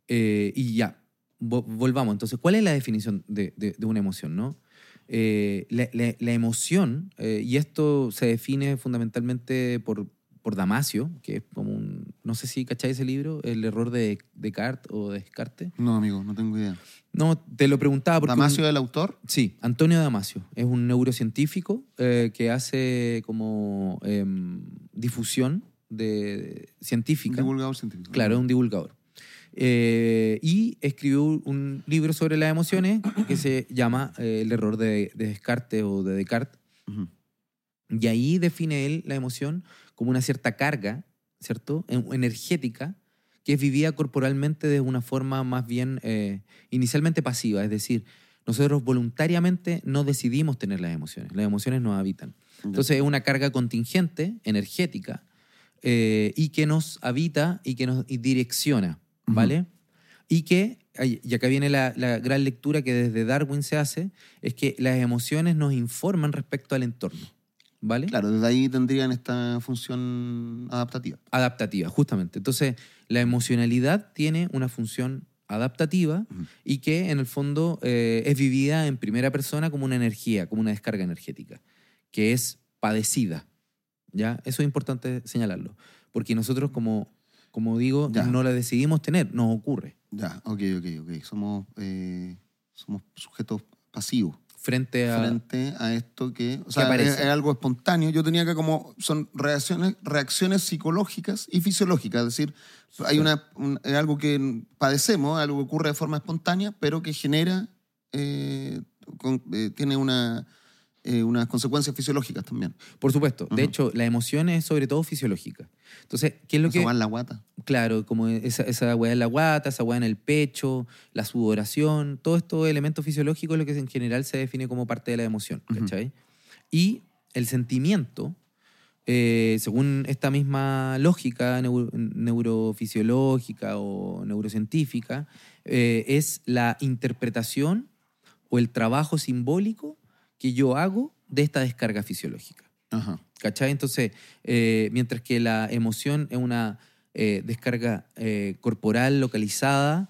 Eh, y ya, vo- volvamos. Entonces, ¿cuál es la definición de, de- de una emoción? ¿no? Eh, la, la- la emoción, eh, y esto se define fundamentalmente por, por Damasio, que es como un, no sé si cacháis ese libro, El error de Descartes o Descartes. No, amigo, no tengo idea. No, te lo preguntaba porque... un- ¿Damasio del autor? Sí, Antonio Damasio. Es un neurocientífico eh, que hace como em, difusión de, Un científica. divulgador científico. Claro, es un divulgador. Eh, y escribió un libro sobre las emociones que se llama eh, El error de, de Descartes o de Descartes. Y ahí define él la emoción como una cierta carga, ¿cierto? En- Energética, que es vivida corporalmente de una forma más bien eh, inicialmente pasiva. Es decir, nosotros voluntariamente no decidimos tener las emociones. Las emociones nos habitan. Entonces es una carga contingente, energética, eh, y que nos habita y que nos y direcciona. ¿vale? Y que, y acá viene la, la gran lectura que desde Darwin se hace, es que las emociones nos informan respecto al entorno, ¿vale? Claro, desde ahí tendrían esta función adaptativa. Adaptativa, justamente. Entonces, la emocionalidad tiene una función adaptativa y que en el fondo eh, es vivida en primera persona como una energía, como una descarga energética, que es padecida. ¿Ya? Eso es importante señalarlo, porque nosotros como, como digo, Ya. no la decidimos tener, nos ocurre Ya, ok, ok, ok. Somos, eh, somos sujetos pasivos frente a... frente a esto que, o sea, es, es algo espontáneo. Yo tenía que como, son reacciones, reacciones psicológicas y fisiológicas, es decir, hay una, un- es algo que padecemos, algo que ocurre de forma espontánea, pero que genera, eh, con- eh, tiene una, eh, unas consecuencias fisiológicas también. Por supuesto. De hecho, la emoción es sobre todo fisiológica. Entonces, ¿qué es lo Esa que...? en la guata. Claro, como esa, esa en la guata, esa weá en el pecho, la sudoración, todo estos elementos fisiológicos es lo que en general se define como parte de la emoción. ¿cachai? Y el sentimiento, eh, según esta misma lógica neu- neurofisiológica o neurocientífica, eh, es la interpretación o el trabajo simbólico que yo hago de esta descarga fisiológica. Ajá. ¿Cachai? Entonces, eh, mientras que la emoción es una eh, descarga eh, corporal localizada,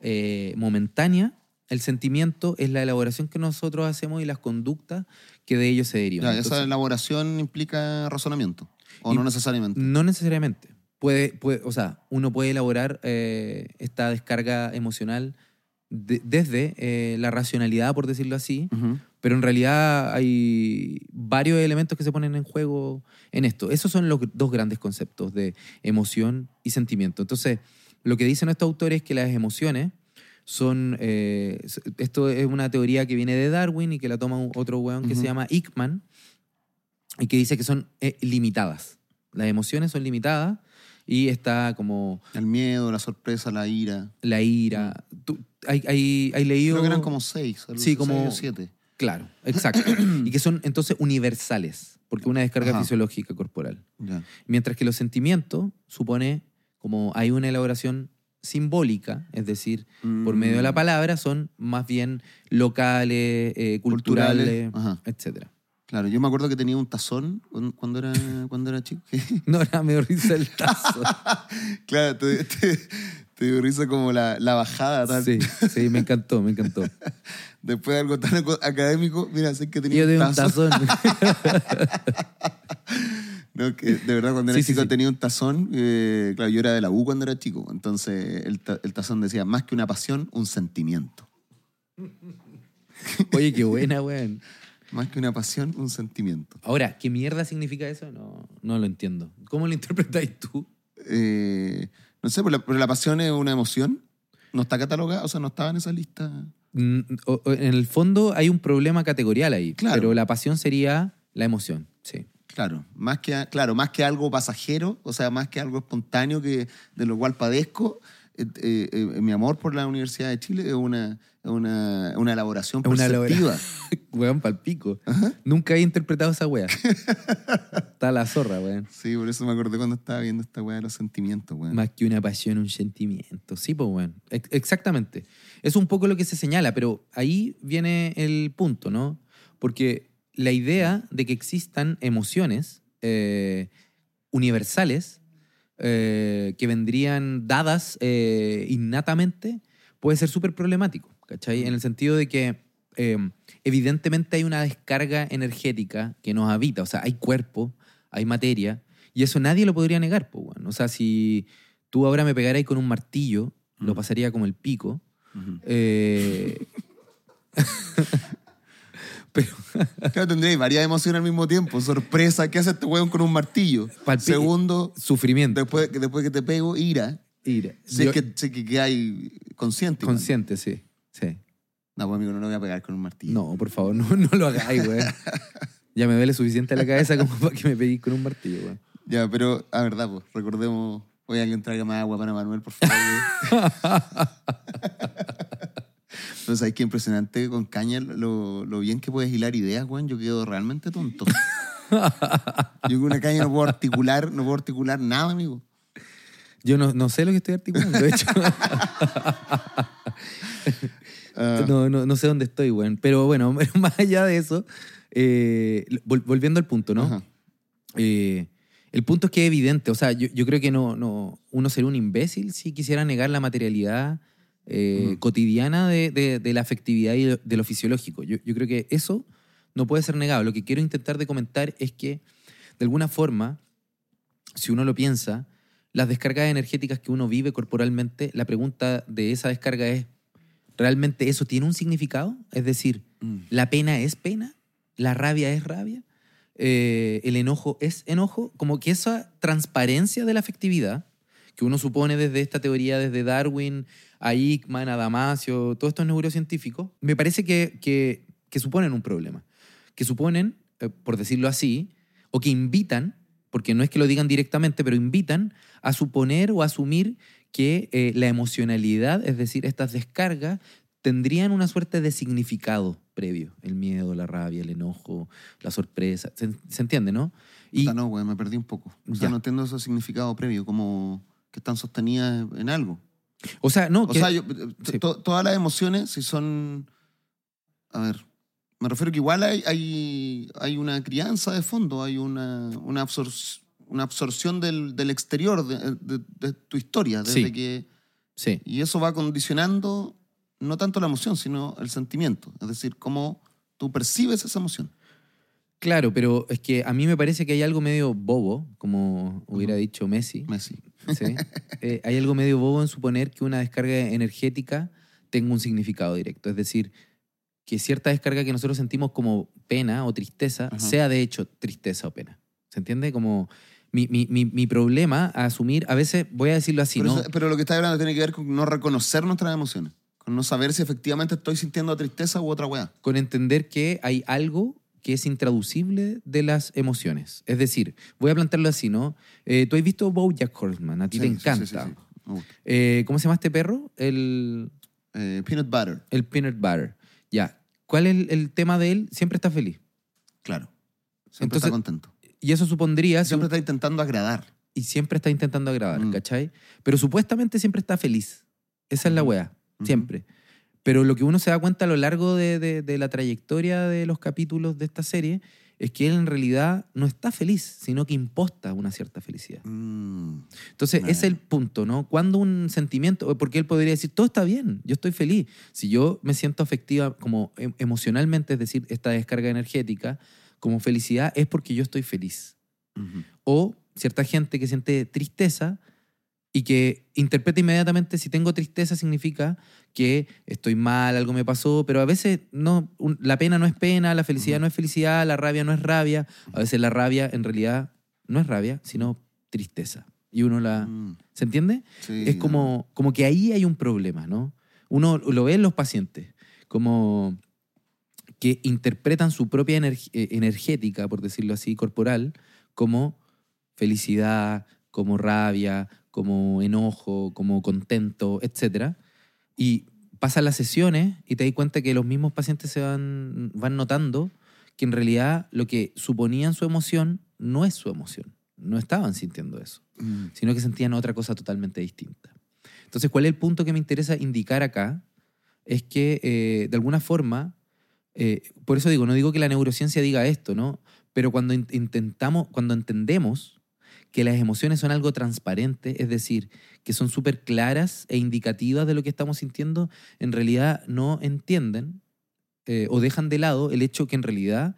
eh, momentánea, el sentimiento es la elaboración que nosotros hacemos y las conductas que de ello se derivan. Ya, esa Entonces, elaboración implica razonamiento. O no necesariamente. no necesariamente. Puede, puede, o sea, uno puede elaborar eh, esta descarga emocional de- desde eh, la racionalidad, por decirlo así, Ujú. Pero en realidad hay varios elementos que se ponen en juego en esto. Esos son los dos grandes conceptos de emoción y sentimiento. Entonces, lo que dicen estos autores es que las emociones son... eh, esto es una teoría que viene de Darwin y que la toma otro weón que se llama Ickman y que dice que son eh, limitadas. Las emociones son limitadas y está como El miedo, la sorpresa, la ira. la ira. Tú- hay, hay, hay leído... Creo que eran como seis. Sí, como- seis o siete. Claro, exacto. y que son entonces universales, porque una descarga Ajá. fisiológica corporal. Mientras que los sentimientos supone, como hay una elaboración simbólica, es decir, por medio de la Mm. palabra, son más bien locales, eh, Culturales, culturales, ajá. etc. Claro, yo me acuerdo que tenía un tazón cuando- era, cuando era chico. No era me dio risa el tazo. claro, te, te, te dio risa como la, la bajada. tal. sí, sí, me encantó, me encantó. Después de algo tan académico, mira, sé que tenía Yo un tengo un tazón. tazón. No, que de verdad cuando era Sí, sí, chico sí. tenía un tazón. eh, claro, yo era de la U cuando era chico. Entonces el, ta- el tazón decía, más que una pasión, un sentimiento. Oye, qué buena, weón. Más que una pasión, un sentimiento. Ahora, ¿qué mierda significa eso? No, no lo entiendo. ¿Cómo lo interpretáis tú? Eh, no sé, pero la, pero la pasión es una emoción. No está catalogada, o sea, no estaba en esa lista. En el fondo hay un problema categorial ahí, Claro. pero la pasión sería la emoción, sí. Claro, más que, claro, más que algo pasajero, o sea, más que algo espontáneo que, de lo cual padezco, eh, eh, eh, mi amor por la Universidad de Chile es una, una, una elaboración perceptiva. weón, palpico. Nunca he interpretado esa wea. Está la zorra, weón. Sí, por eso me acordé cuando estaba viendo esta weá de los sentimientos, weón. Más que una pasión, un sentimiento. Sí, pues, weón. Ex- Exactamente. Es un poco lo que se señala, pero ahí viene el punto, ¿no? Porque la idea de que existan emociones eh, universales eh, que vendrían dadas eh, innatamente puede ser súper problemático, ¿cachai? En el sentido de que eh, evidentemente hay una descarga energética que nos habita, o sea, hay cuerpo, hay materia, y eso nadie lo podría negar, pues. O sea, si tú ahora me pegaras con un martillo, lo Mm. pasaría como el pico. Eh, pero Claro, tendréis varias emociones al mismo tiempo. Sorpresa, ¿qué hace este weón con un martillo? Segundo, sufrimiento. después, que- después que te pego, ira. Ira. Sé Yo- que, sé que, que hay consciente. consciente, sí. sí. No, pues amigo, no lo voy a pegar con un martillo. No, por favor, no, no lo hagáis, güey. Ya me duele suficiente la cabeza como para que me peguéis con un martillo, güey. Ya, pero, a verdad, pues, recordemos. Oye, alguien traiga más agua para Manuel, por favor. Entonces, hay que impresionante con Caña lo, lo bien que puedes hilar ideas, weón. Yo quedo realmente tonto. Yo con una caña no puedo articular, no puedo articular nada, amigo. Yo no, no sé lo que estoy articulando, de hecho. Ah, no, no, no sé dónde estoy, güey. Pero bueno, más allá de eso, eh, vol- volviendo al punto, ¿no? Eh, el punto es que es evidente, o sea, yo, yo creo que no, no, uno sería un imbécil si quisiera negar la materialidad eh, cotidiana de, de- de la afectividad y de, de lo fisiológico. Yo, yo creo que eso no puede ser negado. Lo que quiero intentar de comentar es que, de alguna forma, si uno lo piensa, las descargas energéticas que uno vive corporalmente, la pregunta de esa descarga es, ¿realmente eso tiene un significado? Es decir, Mm. ¿La pena es pena? ¿La rabia es rabia? Eh, ¿El enojo es enojo? Como que esa transparencia de la afectividad, que uno supone desde esta teoría, desde Darwin, a Hickman, a Damasio, todos estos neurocientíficos, me parece que, que, que suponen un problema. que suponen, eh, por decirlo así, o que invitan, porque no es que lo digan directamente, pero invitan a suponer o asumir que eh, la emocionalidad, es decir, estas descargas, tendrían una suerte de significado previo. El miedo, la rabia, el enojo, la sorpresa. ¿Se, se entiende, no? Y, no, güey, me perdí un poco. O sea, Ya. no entiendo ese significado previo, como que están sostenidas en algo. o sea, no, O que- sea, yo- sí. to- todas las emociones, si son. A ver, me refiero que igual hay, hay, hay una crianza de fondo, hay una, una, absor- una absorción del, del exterior de, de- de tu historia. Desde Sí. que, sí. y eso va condicionando no tanto la emoción, sino el sentimiento. Es decir, cómo tú percibes esa emoción. Claro, pero es que a mí me parece que hay algo medio bobo, como hubiera dicho Messi. Messi. ¿sí? Eh, hay algo medio bobo en suponer que una descarga energética tenga un significado directo. Es decir, que cierta descarga que nosotros sentimos como pena o tristeza Ajá. sea de hecho tristeza o pena. ¿Se entiende? Como mi, mi- mi- mi problema a asumir, a veces voy a decirlo así, pero, ¿no? eso- pero lo que está hablando tiene que ver con no reconocer nuestras emociones. Con no saber si efectivamente estoy sintiendo tristeza u otra weá. con entender que hay algo que es intraducible de las emociones. Es decir, voy a plantearlo así, ¿no? Eh, Tú has visto Bojack Horseman, a ti te Sí, sí, encanta. sí, sí. Eh, ¿Cómo se llama este perro? El, Eh, peanut butter, el peanut butter. Ya. ¿Cuál es el, el tema de él? Siempre está feliz. claro. Siempre Entonces, está contento. Y eso supondría... si Siempre un- está intentando agradar. y siempre está intentando agravar, Mm. ¿cachai? Pero supuestamente siempre está feliz. Esa es la Ujú. wea. Ujú. Siempre. Pero lo que uno se da cuenta a lo largo de, de- de la trayectoria de los capítulos de esta serie es que él en realidad no está feliz, sino que imposta una cierta felicidad. Mm, Entonces, Claro. ese es el punto, ¿no? Cuando un sentimiento, porque él podría decir, todo está bien, yo estoy feliz. Si yo me siento afectiva como em- emocionalmente, es decir, esta descarga energética, como felicidad, es porque yo estoy feliz. O cierta gente que siente tristeza y que interpreta inmediatamente si tengo tristeza significa que estoy mal, algo me pasó, pero a veces no, un- la pena no es pena, la felicidad no es felicidad, la rabia no es rabia, a veces la rabia en realidad no es rabia, sino tristeza. Y uno la... Mm, ¿Se entiende? sí, es como, como que ahí hay un problema, ¿no? Uno lo ve en los pacientes, como que interpretan su propia energ- eh, energética, por decirlo así, corporal, como felicidad, como rabia, como enojo, como contento, etc. Y pasan las sesiones y te das cuenta que los mismos pacientes se van, van notando que en realidad lo que suponían su emoción no es su emoción. No estaban sintiendo eso Mm, sino que sentían otra cosa totalmente distinta. Entonces, ¿cuál es el punto que me interesa indicar acá? Es que, eh, de alguna forma, eh, por eso digo, no digo que la neurociencia diga esto, ¿no? Pero cuando in- intentamos, cuando entendemos que las emociones son algo transparente, es decir, que son súper claras e indicativas de lo que estamos sintiendo, en realidad no entienden eh, o dejan de lado el hecho que en realidad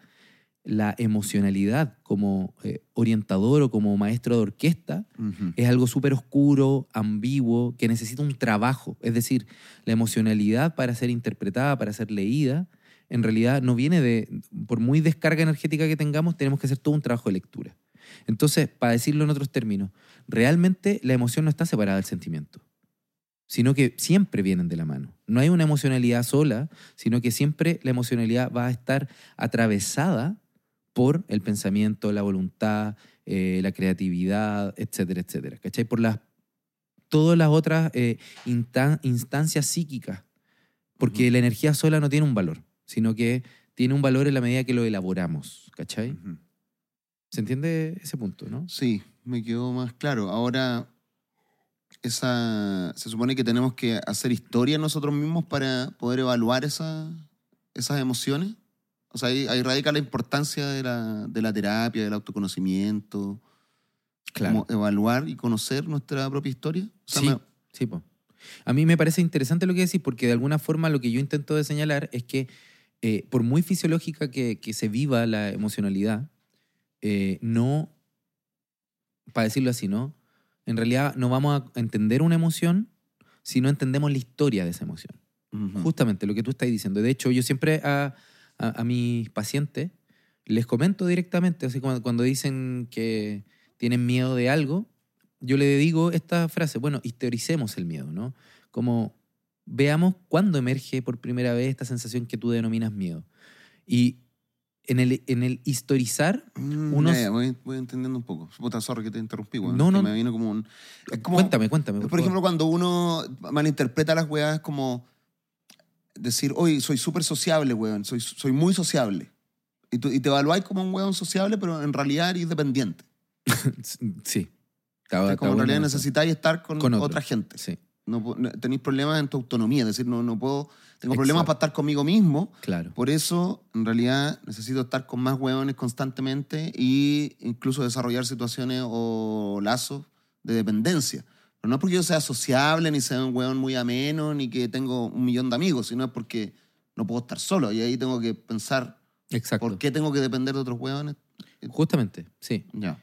la emocionalidad como eh, orientador o como maestro de orquesta es algo súper oscuro, ambiguo, que necesita un trabajo. Es decir, la emocionalidad para ser interpretada, para ser leída, en realidad no viene de, por muy descarga energética que tengamos, tenemos que hacer todo un trabajo de lectura. Entonces, para decirlo en otros términos, realmente la emoción no está separada del sentimiento, sino que siempre vienen de la mano. No hay una emocionalidad sola, sino que siempre la emocionalidad va a estar atravesada por el pensamiento, la voluntad, eh, la creatividad, etcétera, etcétera. ¿Cachai? Por las, todas las otras eh, instan- instancias psíquicas. Porque la energía sola no tiene un valor, sino que tiene un valor en la medida que lo elaboramos. ¿Cachai? ¿Se entiende ese punto, no? Sí, me quedó más claro. Ahora, esa, se supone que tenemos que hacer historia nosotros mismos para poder evaluar esa- esas emociones. O sea, ahí, ahí radica la importancia de la, de la terapia, del autoconocimiento. Como evaluar y conocer nuestra propia historia. O sea, sí, me- sí, po. A mí me parece interesante lo que decís porque de alguna forma lo que yo intento de señalar es que eh, por muy fisiológica que, que se viva la emocionalidad, eh, no, para decirlo así, ¿no? En realidad no vamos a entender una emoción si no entendemos la historia de esa emoción. Justamente lo que tú estás diciendo. De hecho, yo siempre a, a- a mis pacientes les comento directamente, así como cuando dicen que tienen miedo de algo, yo le digo esta frase, bueno, historicemos el miedo, ¿no? Como veamos cuándo emerge por primera vez esta sensación que tú denominas miedo. Y en el, en el historizar Mm, unos... ya, voy, voy entendiendo un poco. Puta, sorry que te interrumpí, weón. No, no. Me vino como un... es como- Cuéntame, cuéntame. Por, por ejemplo, cuando uno malinterpreta las weas como decir, oye, soy súper sociable, weón, soy, soy muy sociable. Y, tú- y te evaluáis como un weón sociable, pero en realidad eres dependiente. Sí. Está- Es está como en realidad necesitáis estar con, Con otra gente. Sí, No, no- tenéis problemas en tu autonomía, es decir, no, no puedo, tengo problemas Exacto. para estar conmigo mismo. claro. Por eso, en realidad, necesito estar con más hueones constantemente e incluso desarrollar situaciones o lazos de dependencia. Pero no es porque yo sea sociable, ni sea un hueón muy ameno, ni que tengo un millón de amigos, sino es porque no puedo estar solo. Y ahí tengo que pensar Exacto. por qué tengo que depender de otros hueones. Justamente, sí. Ya.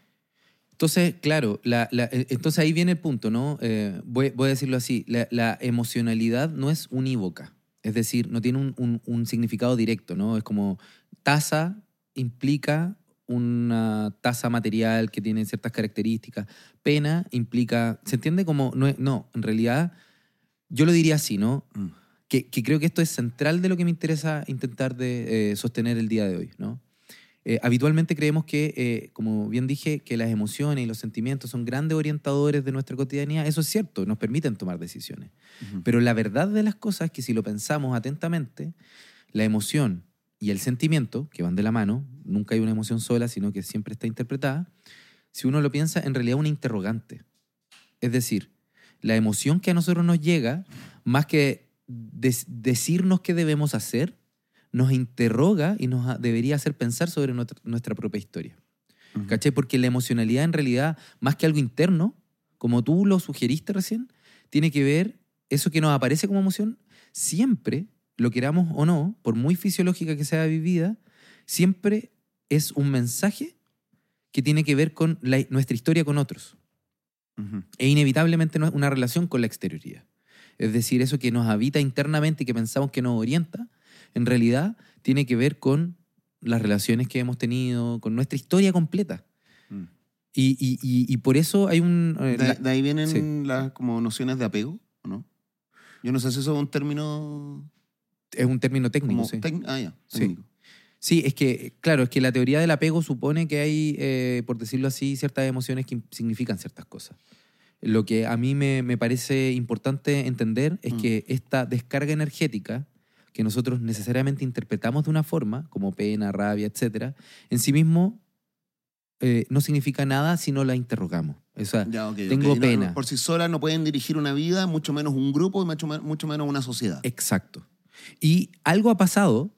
Entonces, claro, la- la- eh, entonces ahí viene el punto, ¿no? Eh, voy, voy a decirlo así, la, la emocionalidad no es unívoca, es decir, no tiene un, un- un significado directo, ¿no? Es como tasa implica una tasa material que tiene ciertas características, pena implica, ¿se entiende como, no, no en realidad, yo lo diría así, ¿no? Mm. que, que creo que esto es central de lo que me interesa intentar de, eh, sostener el día de hoy, ¿no? Eh, habitualmente creemos que, eh, como bien dije, que las emociones y los sentimientos son grandes orientadores de nuestra cotidianidad. Eso es cierto, nos permiten tomar decisiones. Pero la verdad de las cosas es que si lo pensamos atentamente, la emoción y el sentimiento, que van de la mano, nunca hay una emoción sola, sino que siempre está interpretada, si uno lo piensa, en realidad es una interrogante. Es decir, la emoción que a nosotros nos llega, más que decirnos qué debemos hacer, nos interroga y nos debería hacer pensar sobre nuestra, nuestra propia historia. Ujú. ¿Cachai? Porque la emocionalidad en realidad, más que algo interno, como tú lo sugeriste recién, tiene que ver, eso que nos aparece como emoción, siempre, lo queramos o no, por muy fisiológica que sea vivida, siempre es un mensaje que tiene que ver con la- nuestra historia con otros Ujú. e inevitablemente una relación con la exterioridad. Es decir, eso que nos habita internamente y que pensamos que nos orienta, en realidad tiene que ver con las relaciones que hemos tenido, con nuestra historia completa. Mm. Y, y- y- y por eso hay un... eh, De, la- de ahí vienen sí. las como nociones de apego, ¿o no? Yo no sé si eso es un término es un término técnico, como sí. ah, ya, Sí. técnico. Sí, es que, claro, es que la teoría del apego supone que hay, eh, por decirlo así, ciertas emociones que significan ciertas cosas. Lo que a mí me, me parece importante entender es Mm. que esta descarga energética que nosotros necesariamente interpretamos de una forma, como pena, rabia, etcétera, en sí mismo eh, no significa nada si no la interrogamos. O sea, Ya, ok, ok. Tengo No, pena. por sí solas no pueden dirigir una vida, mucho menos un grupo y mucho, mucho menos una sociedad. Exacto. Y algo ha pasado,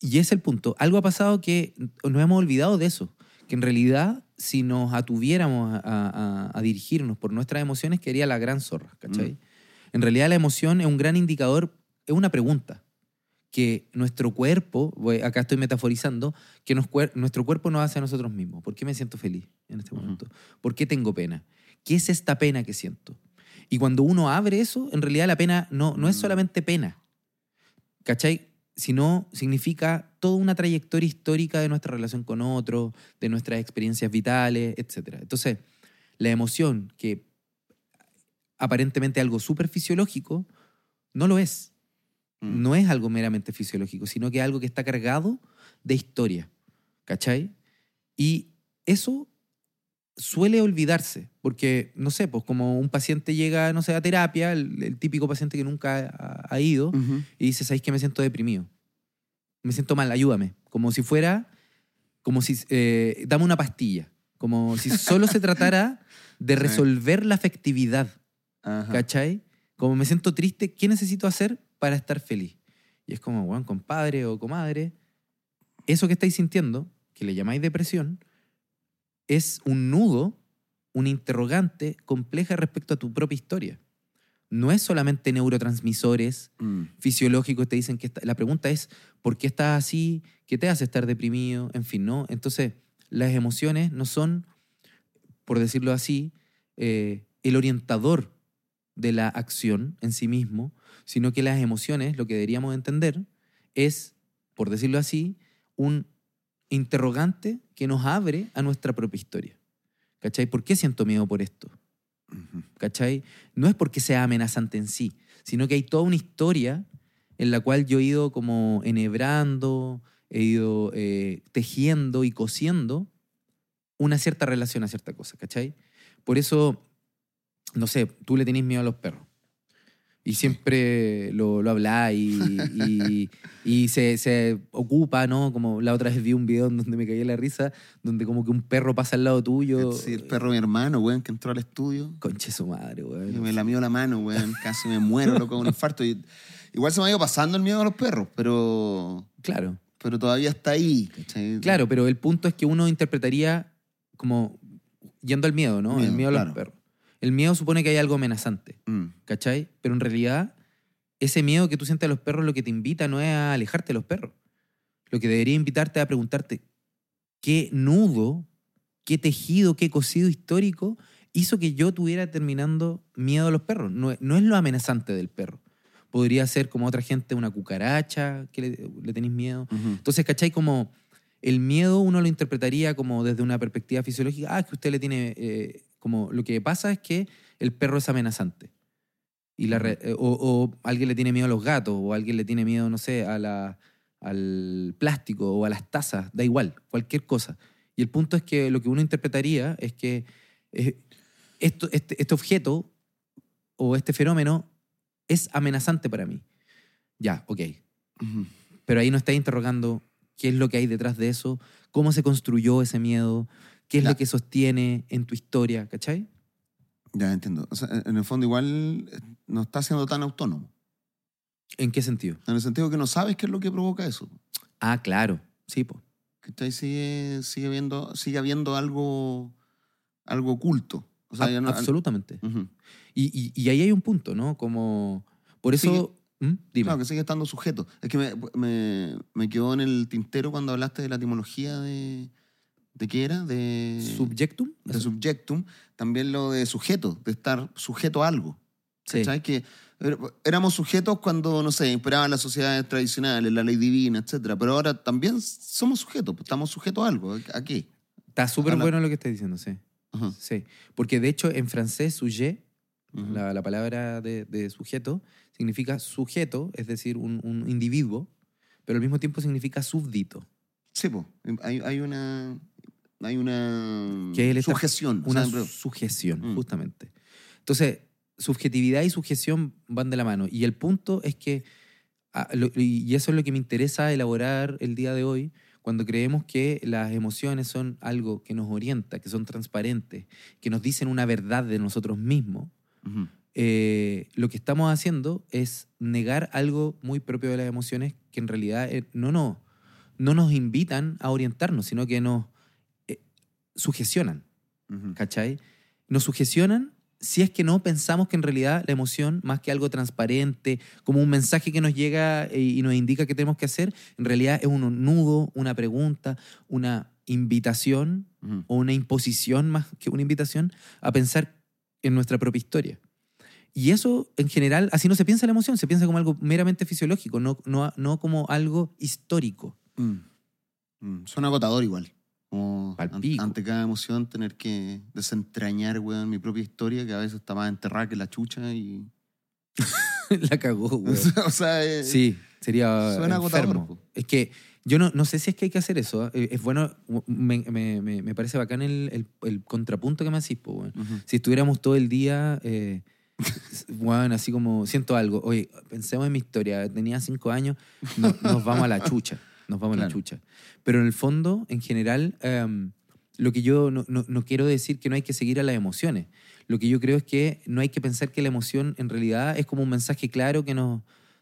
y es el punto, algo ha pasado que nos hemos olvidado de eso, que en realidad si nos atuviéramos a, a- a dirigirnos por nuestras emociones, quería la gran zorra, ¿cachai? Mm. En realidad la emoción es un gran indicador, es una pregunta, que nuestro cuerpo, acá estoy metaforizando, que nos nuestro cuerpo nos hace a nosotros mismos. ¿Por qué me siento feliz en este momento? ¿Por qué tengo pena? ¿Qué es esta pena que siento? Y cuando uno abre eso, en realidad la pena no, no es Mm. solamente pena, ¿cachai? Sino significa toda una trayectoria histórica de nuestra relación con otros, de nuestras experiencias vitales, etc. Entonces, la emoción, que aparentemente es algo súper fisiológico, no lo es. Mm. No es algo meramente fisiológico, sino que es algo que está cargado de historia, ¿cachai? Y eso suele olvidarse, porque, no sé, pues como un paciente llega, no sé, a terapia, el, el típico paciente que nunca ha, ha ido, Ujú. y dice, ¿sabes que me siento deprimido? Me siento mal, ayúdame. Como si fuera, como si, eh, dame una pastilla. Como si solo se tratara de resolver la afectividad, Ajá. ¿cachai? Como me siento triste, ¿qué necesito hacer para estar feliz? Y es como, bueno, compadre o comadre, eso que estáis sintiendo, que le llamáis depresión, es un nudo, un interrogante compleja respecto a tu propia historia. No es solamente neurotransmisores Mm. fisiológicos te dicen que está- la pregunta es ¿por qué estás así? ¿Qué te hace estar deprimido? En fin, ¿no? Entonces, las emociones no son, por decirlo así, eh, el orientador de la acción en sí mismo, sino que las emociones, lo que deberíamos entender, es, por decirlo así, un interrogante que nos abre a nuestra propia historia. ¿Cachai? ¿Por qué siento miedo por esto? ¿cachai? No es porque sea amenazante en sí, sino que hay toda una historia en la cual yo he ido como enhebrando, he ido eh, tejiendo y cosiendo una cierta relación a cierta cosa, ¿cachai? Por eso, no sé, tú le tenés miedo a los perros. Y siempre lo, lo hablás y, y, y se, se ocupa, ¿no? Como la otra vez vi un video en donde me caí la risa, donde como que un perro pasa al lado tuyo. Sí, el perro de mi hermano, weón, que entró al estudio. Conche su madre, Y weón. me lamió la mano, weón. Casi me muero, loco, con un infarto. Y, igual se me ha ido pasando el miedo a los perros, pero, Claro. pero todavía está ahí. ¿cachai? Claro, pero el punto es que uno interpretaría como yendo al miedo, ¿no? el Miedo, miedo a los claro. perros. El miedo supone que hay algo amenazante, Mm. ¿cachai? Pero en realidad, ese miedo que tú sientes a los perros lo que te invita no es a alejarte de los perros. Lo que debería invitarte es a preguntarte qué nudo, qué tejido, qué cosido histórico hizo que yo tuviera terminando miedo a los perros. No, es- no es lo amenazante del perro. Podría ser como otra gente una cucaracha que le, le tenéis miedo. Ujú. Entonces, ¿cachai? Como el miedo uno lo interpretaría como desde una perspectiva fisiológica. Ah, es que usted le tiene... eh, como lo que pasa es que el perro es amenazante. Y la re- eh, o, o alguien le tiene miedo a los gatos, o alguien le tiene miedo, no sé, a la, al plástico o a las tazas, da igual, cualquier cosa. Y el punto es que lo que uno interpretaría es que eh, esto, este, este objeto o este fenómeno es amenazante para mí. Ya, ok. Ujú. Pero ahí no está interrogando qué es lo que hay detrás de eso, cómo se construyó ese miedo, qué es lo que sostiene en tu historia, ¿cachai? Ya entiendo. O sea, en el fondo igual eh, no está siendo tan autónomo. ¿En qué sentido? En el sentido que no sabes qué es lo que provoca eso. Ah, claro. Sí, pues. Que sigue, sigue, viendo, sigue habiendo algo, algo oculto. O sea, ya no- absolutamente. Ujú. Y, y- y ahí hay un punto, ¿no? Como. Por eso. ¿Mm? Dime. Claro, que sigue estando sujeto. Es que me, me, me quedó en el tintero cuando hablaste de la etimología de... ¿De qué era? De... Subjectum. de subjectum. También lo de sujeto, de estar sujeto a algo. Sí. ¿Cachai? Que er- éramos sujetos cuando, no sé, imperaban las sociedades tradicionales, la ley divina, etc. Pero ahora también somos sujetos, pues, estamos sujetos a algo. ¿A qué? Está súper Habla- bueno lo que estás diciendo, sí. Ajá. Sí. Porque de hecho en francés, sujet, Ujú. la, la palabra de, de sujeto, significa sujeto, es decir, un, un individuo, pero al mismo tiempo significa súbdito. Sí, pues, hay, hay una... Hay una Que él está- sujeción. o Una sea, sujeción, Mm. justamente. Entonces, subjetividad y sujeción van de la mano. Y el punto es que, ah, y eso es lo que me interesa elaborar el día de hoy, cuando creemos que las emociones son algo que nos orienta, que son transparentes, que nos dicen una verdad de nosotros mismos, eh, lo que estamos haciendo es negar algo muy propio de las emociones que en realidad eh, no, no, no nos invitan a orientarnos, sino que nos sugestionan. ¿cachai? Nos sugestionan si es que no pensamos que en realidad la emoción, más que algo transparente, como un mensaje que nos llega eh, y nos indica qué tenemos que hacer, en realidad es un nudo, una pregunta, una invitación o una imposición más que una invitación a pensar en nuestra propia historia. Y eso, en general, así no se piensa la emoción, se piensa como algo meramente fisiológico, no, no, no como algo histórico. Mm. Mm. Suena agotador igual. Como ante cada emoción tener que desentrañar, weón, mi propia historia, que a veces está más enterrada que la chucha y... la cagó, güey. o sea, eh, Sí, sería Suena agotador, enfermo. po. Es que yo no, no sé si es que hay que hacer eso. ¿eh? Es bueno, me, me- me- parece bacán el, el- el contrapunto que me hacís, po, weón. Si estuviéramos todo el día, eh, weón, así como siento algo. Oye, pensemos en mi historia. Tenía cinco años, no- nos vamos a la chucha. Nos vamos a la Claro. chucha. Pero en el fondo, en general, em, lo que yo no, no- no quiero decir que no hay que seguir a las emociones. Lo que yo creo es que no hay que pensar que la emoción en realidad es como un mensaje claro que nos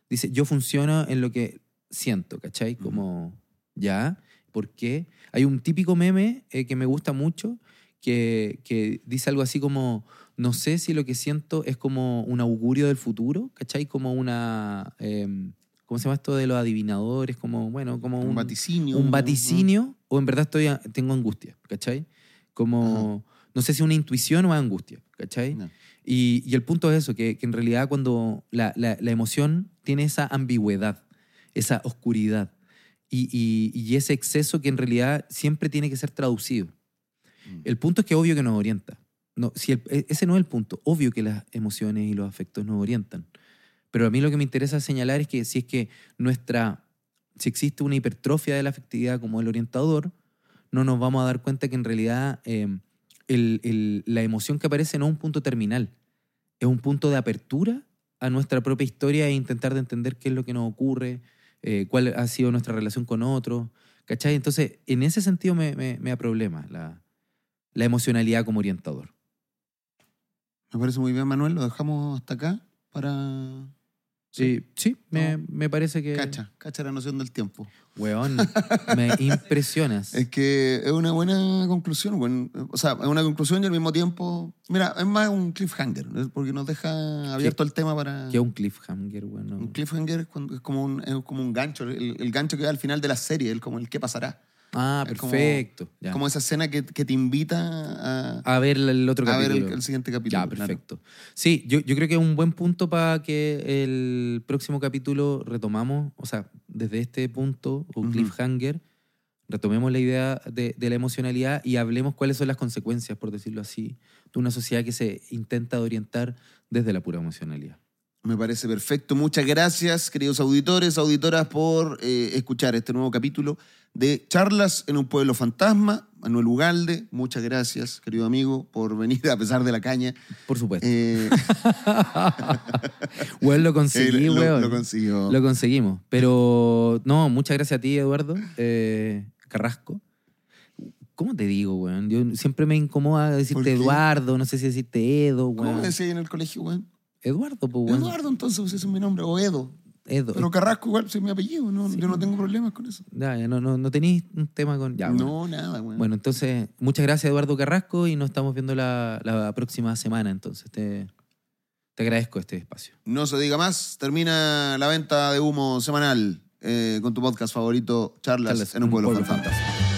dice, yo funciono en lo que siento, ¿cachai? Como, ¿ya? ¿Por qué? Hay un típico meme eh, que me gusta mucho que, que dice algo así como, no sé si lo que siento es como un augurio del futuro, ¿cachai? Como una... em, ¿Cómo se llama esto de los adivinadores? Como, bueno, como Un, un, vaticinio. un ¿no? vaticinio o en verdad estoy tengo angustia, ¿cachai? Como, no sé si una intuición o angustia, ¿cachai? No. Y, y el punto es eso, que, que en realidad cuando la, la- la emoción tiene esa ambigüedad, esa oscuridad y, y- y ese exceso que en realidad siempre tiene que ser traducido. Mm. El punto es que obvio que nos orienta. No, si el- e- ese no es el punto. Obvio que las emociones y los afectos nos orientan. Pero a mí lo que me interesa señalar es que si es que nuestra si existe una hipertrofia de la afectividad como el orientador, no nos vamos a dar cuenta que en realidad el- la emoción que aparece no es un punto terminal, es un punto de apertura a nuestra propia historia e intentar de entender qué es lo que nos ocurre, eh, cuál ha sido nuestra relación con otros, ¿cachai? Entonces, en ese sentido me, me, me da problema la, la emocionalidad como orientador. Me parece muy bien, Manuel. Lo dejamos hasta acá para. Sí, sí, me, No. me parece que... Cacha, cacha la noción del tiempo. Weón, me impresionas. Es que es una buena conclusión, weón. O sea, es una conclusión y al mismo tiempo. Mira, es más un cliffhanger, porque nos deja abierto el tema para. Que un cliffhanger, weón. no. Un cliffhanger es, cuando- es como, un, es como un gancho, el, el gancho que va al final de la serie, el, como el qué pasará. Ah, como- perfecto. ya. Como esa escena que, que te invita a, A ver el otro a ver capítulo. el, el siguiente capítulo. Ya, claro. perfecto. Sí, yo, yo creo que es un buen punto para que el próximo capítulo retomamos, o sea, desde este punto, o Ujú. cliffhanger, retomemos la idea de, de la emocionalidad y hablemos cuáles son las consecuencias, por decirlo así, de una sociedad que se intenta orientar desde la pura emocionalidad. Me parece perfecto. Muchas gracias, queridos auditores, auditoras, por eh, escuchar este nuevo capítulo de Charlas en un Pueblo Fantasma. Manuel Ugalde, muchas gracias, querido amigo, por venir a pesar de la caña. Por supuesto. Eh, lo conseguí, eh, lo- consiguió. Lo conseguimos. Pero no, muchas gracias a ti, Eduardo eh, Carrasco. ¿Cómo te digo, weón? Yo siempre me incomoda ¿Por decirte? Eduardo, no sé si decirte Edo, ¿Cómo weón. me decía ahí en el colegio, weón? Eduardo, pues. Eduardo, entonces, pues, ese es mi nombre, o Edo. Edo. Pero Carrasco igual, ese es mi apellido, no, Sí. yo no tengo problemas con eso. Ya, ya, no, no, no tenéis un tema con. Ya, bueno. no, nada, weón. Bueno, entonces, muchas gracias, Eduardo Carrasco, y nos estamos viendo la, la próxima semana. Entonces, te, te agradezco este espacio. No se diga más, termina la venta de humo semanal eh, con tu podcast favorito, Charlas, en un pueblo, fantasma. fantasma.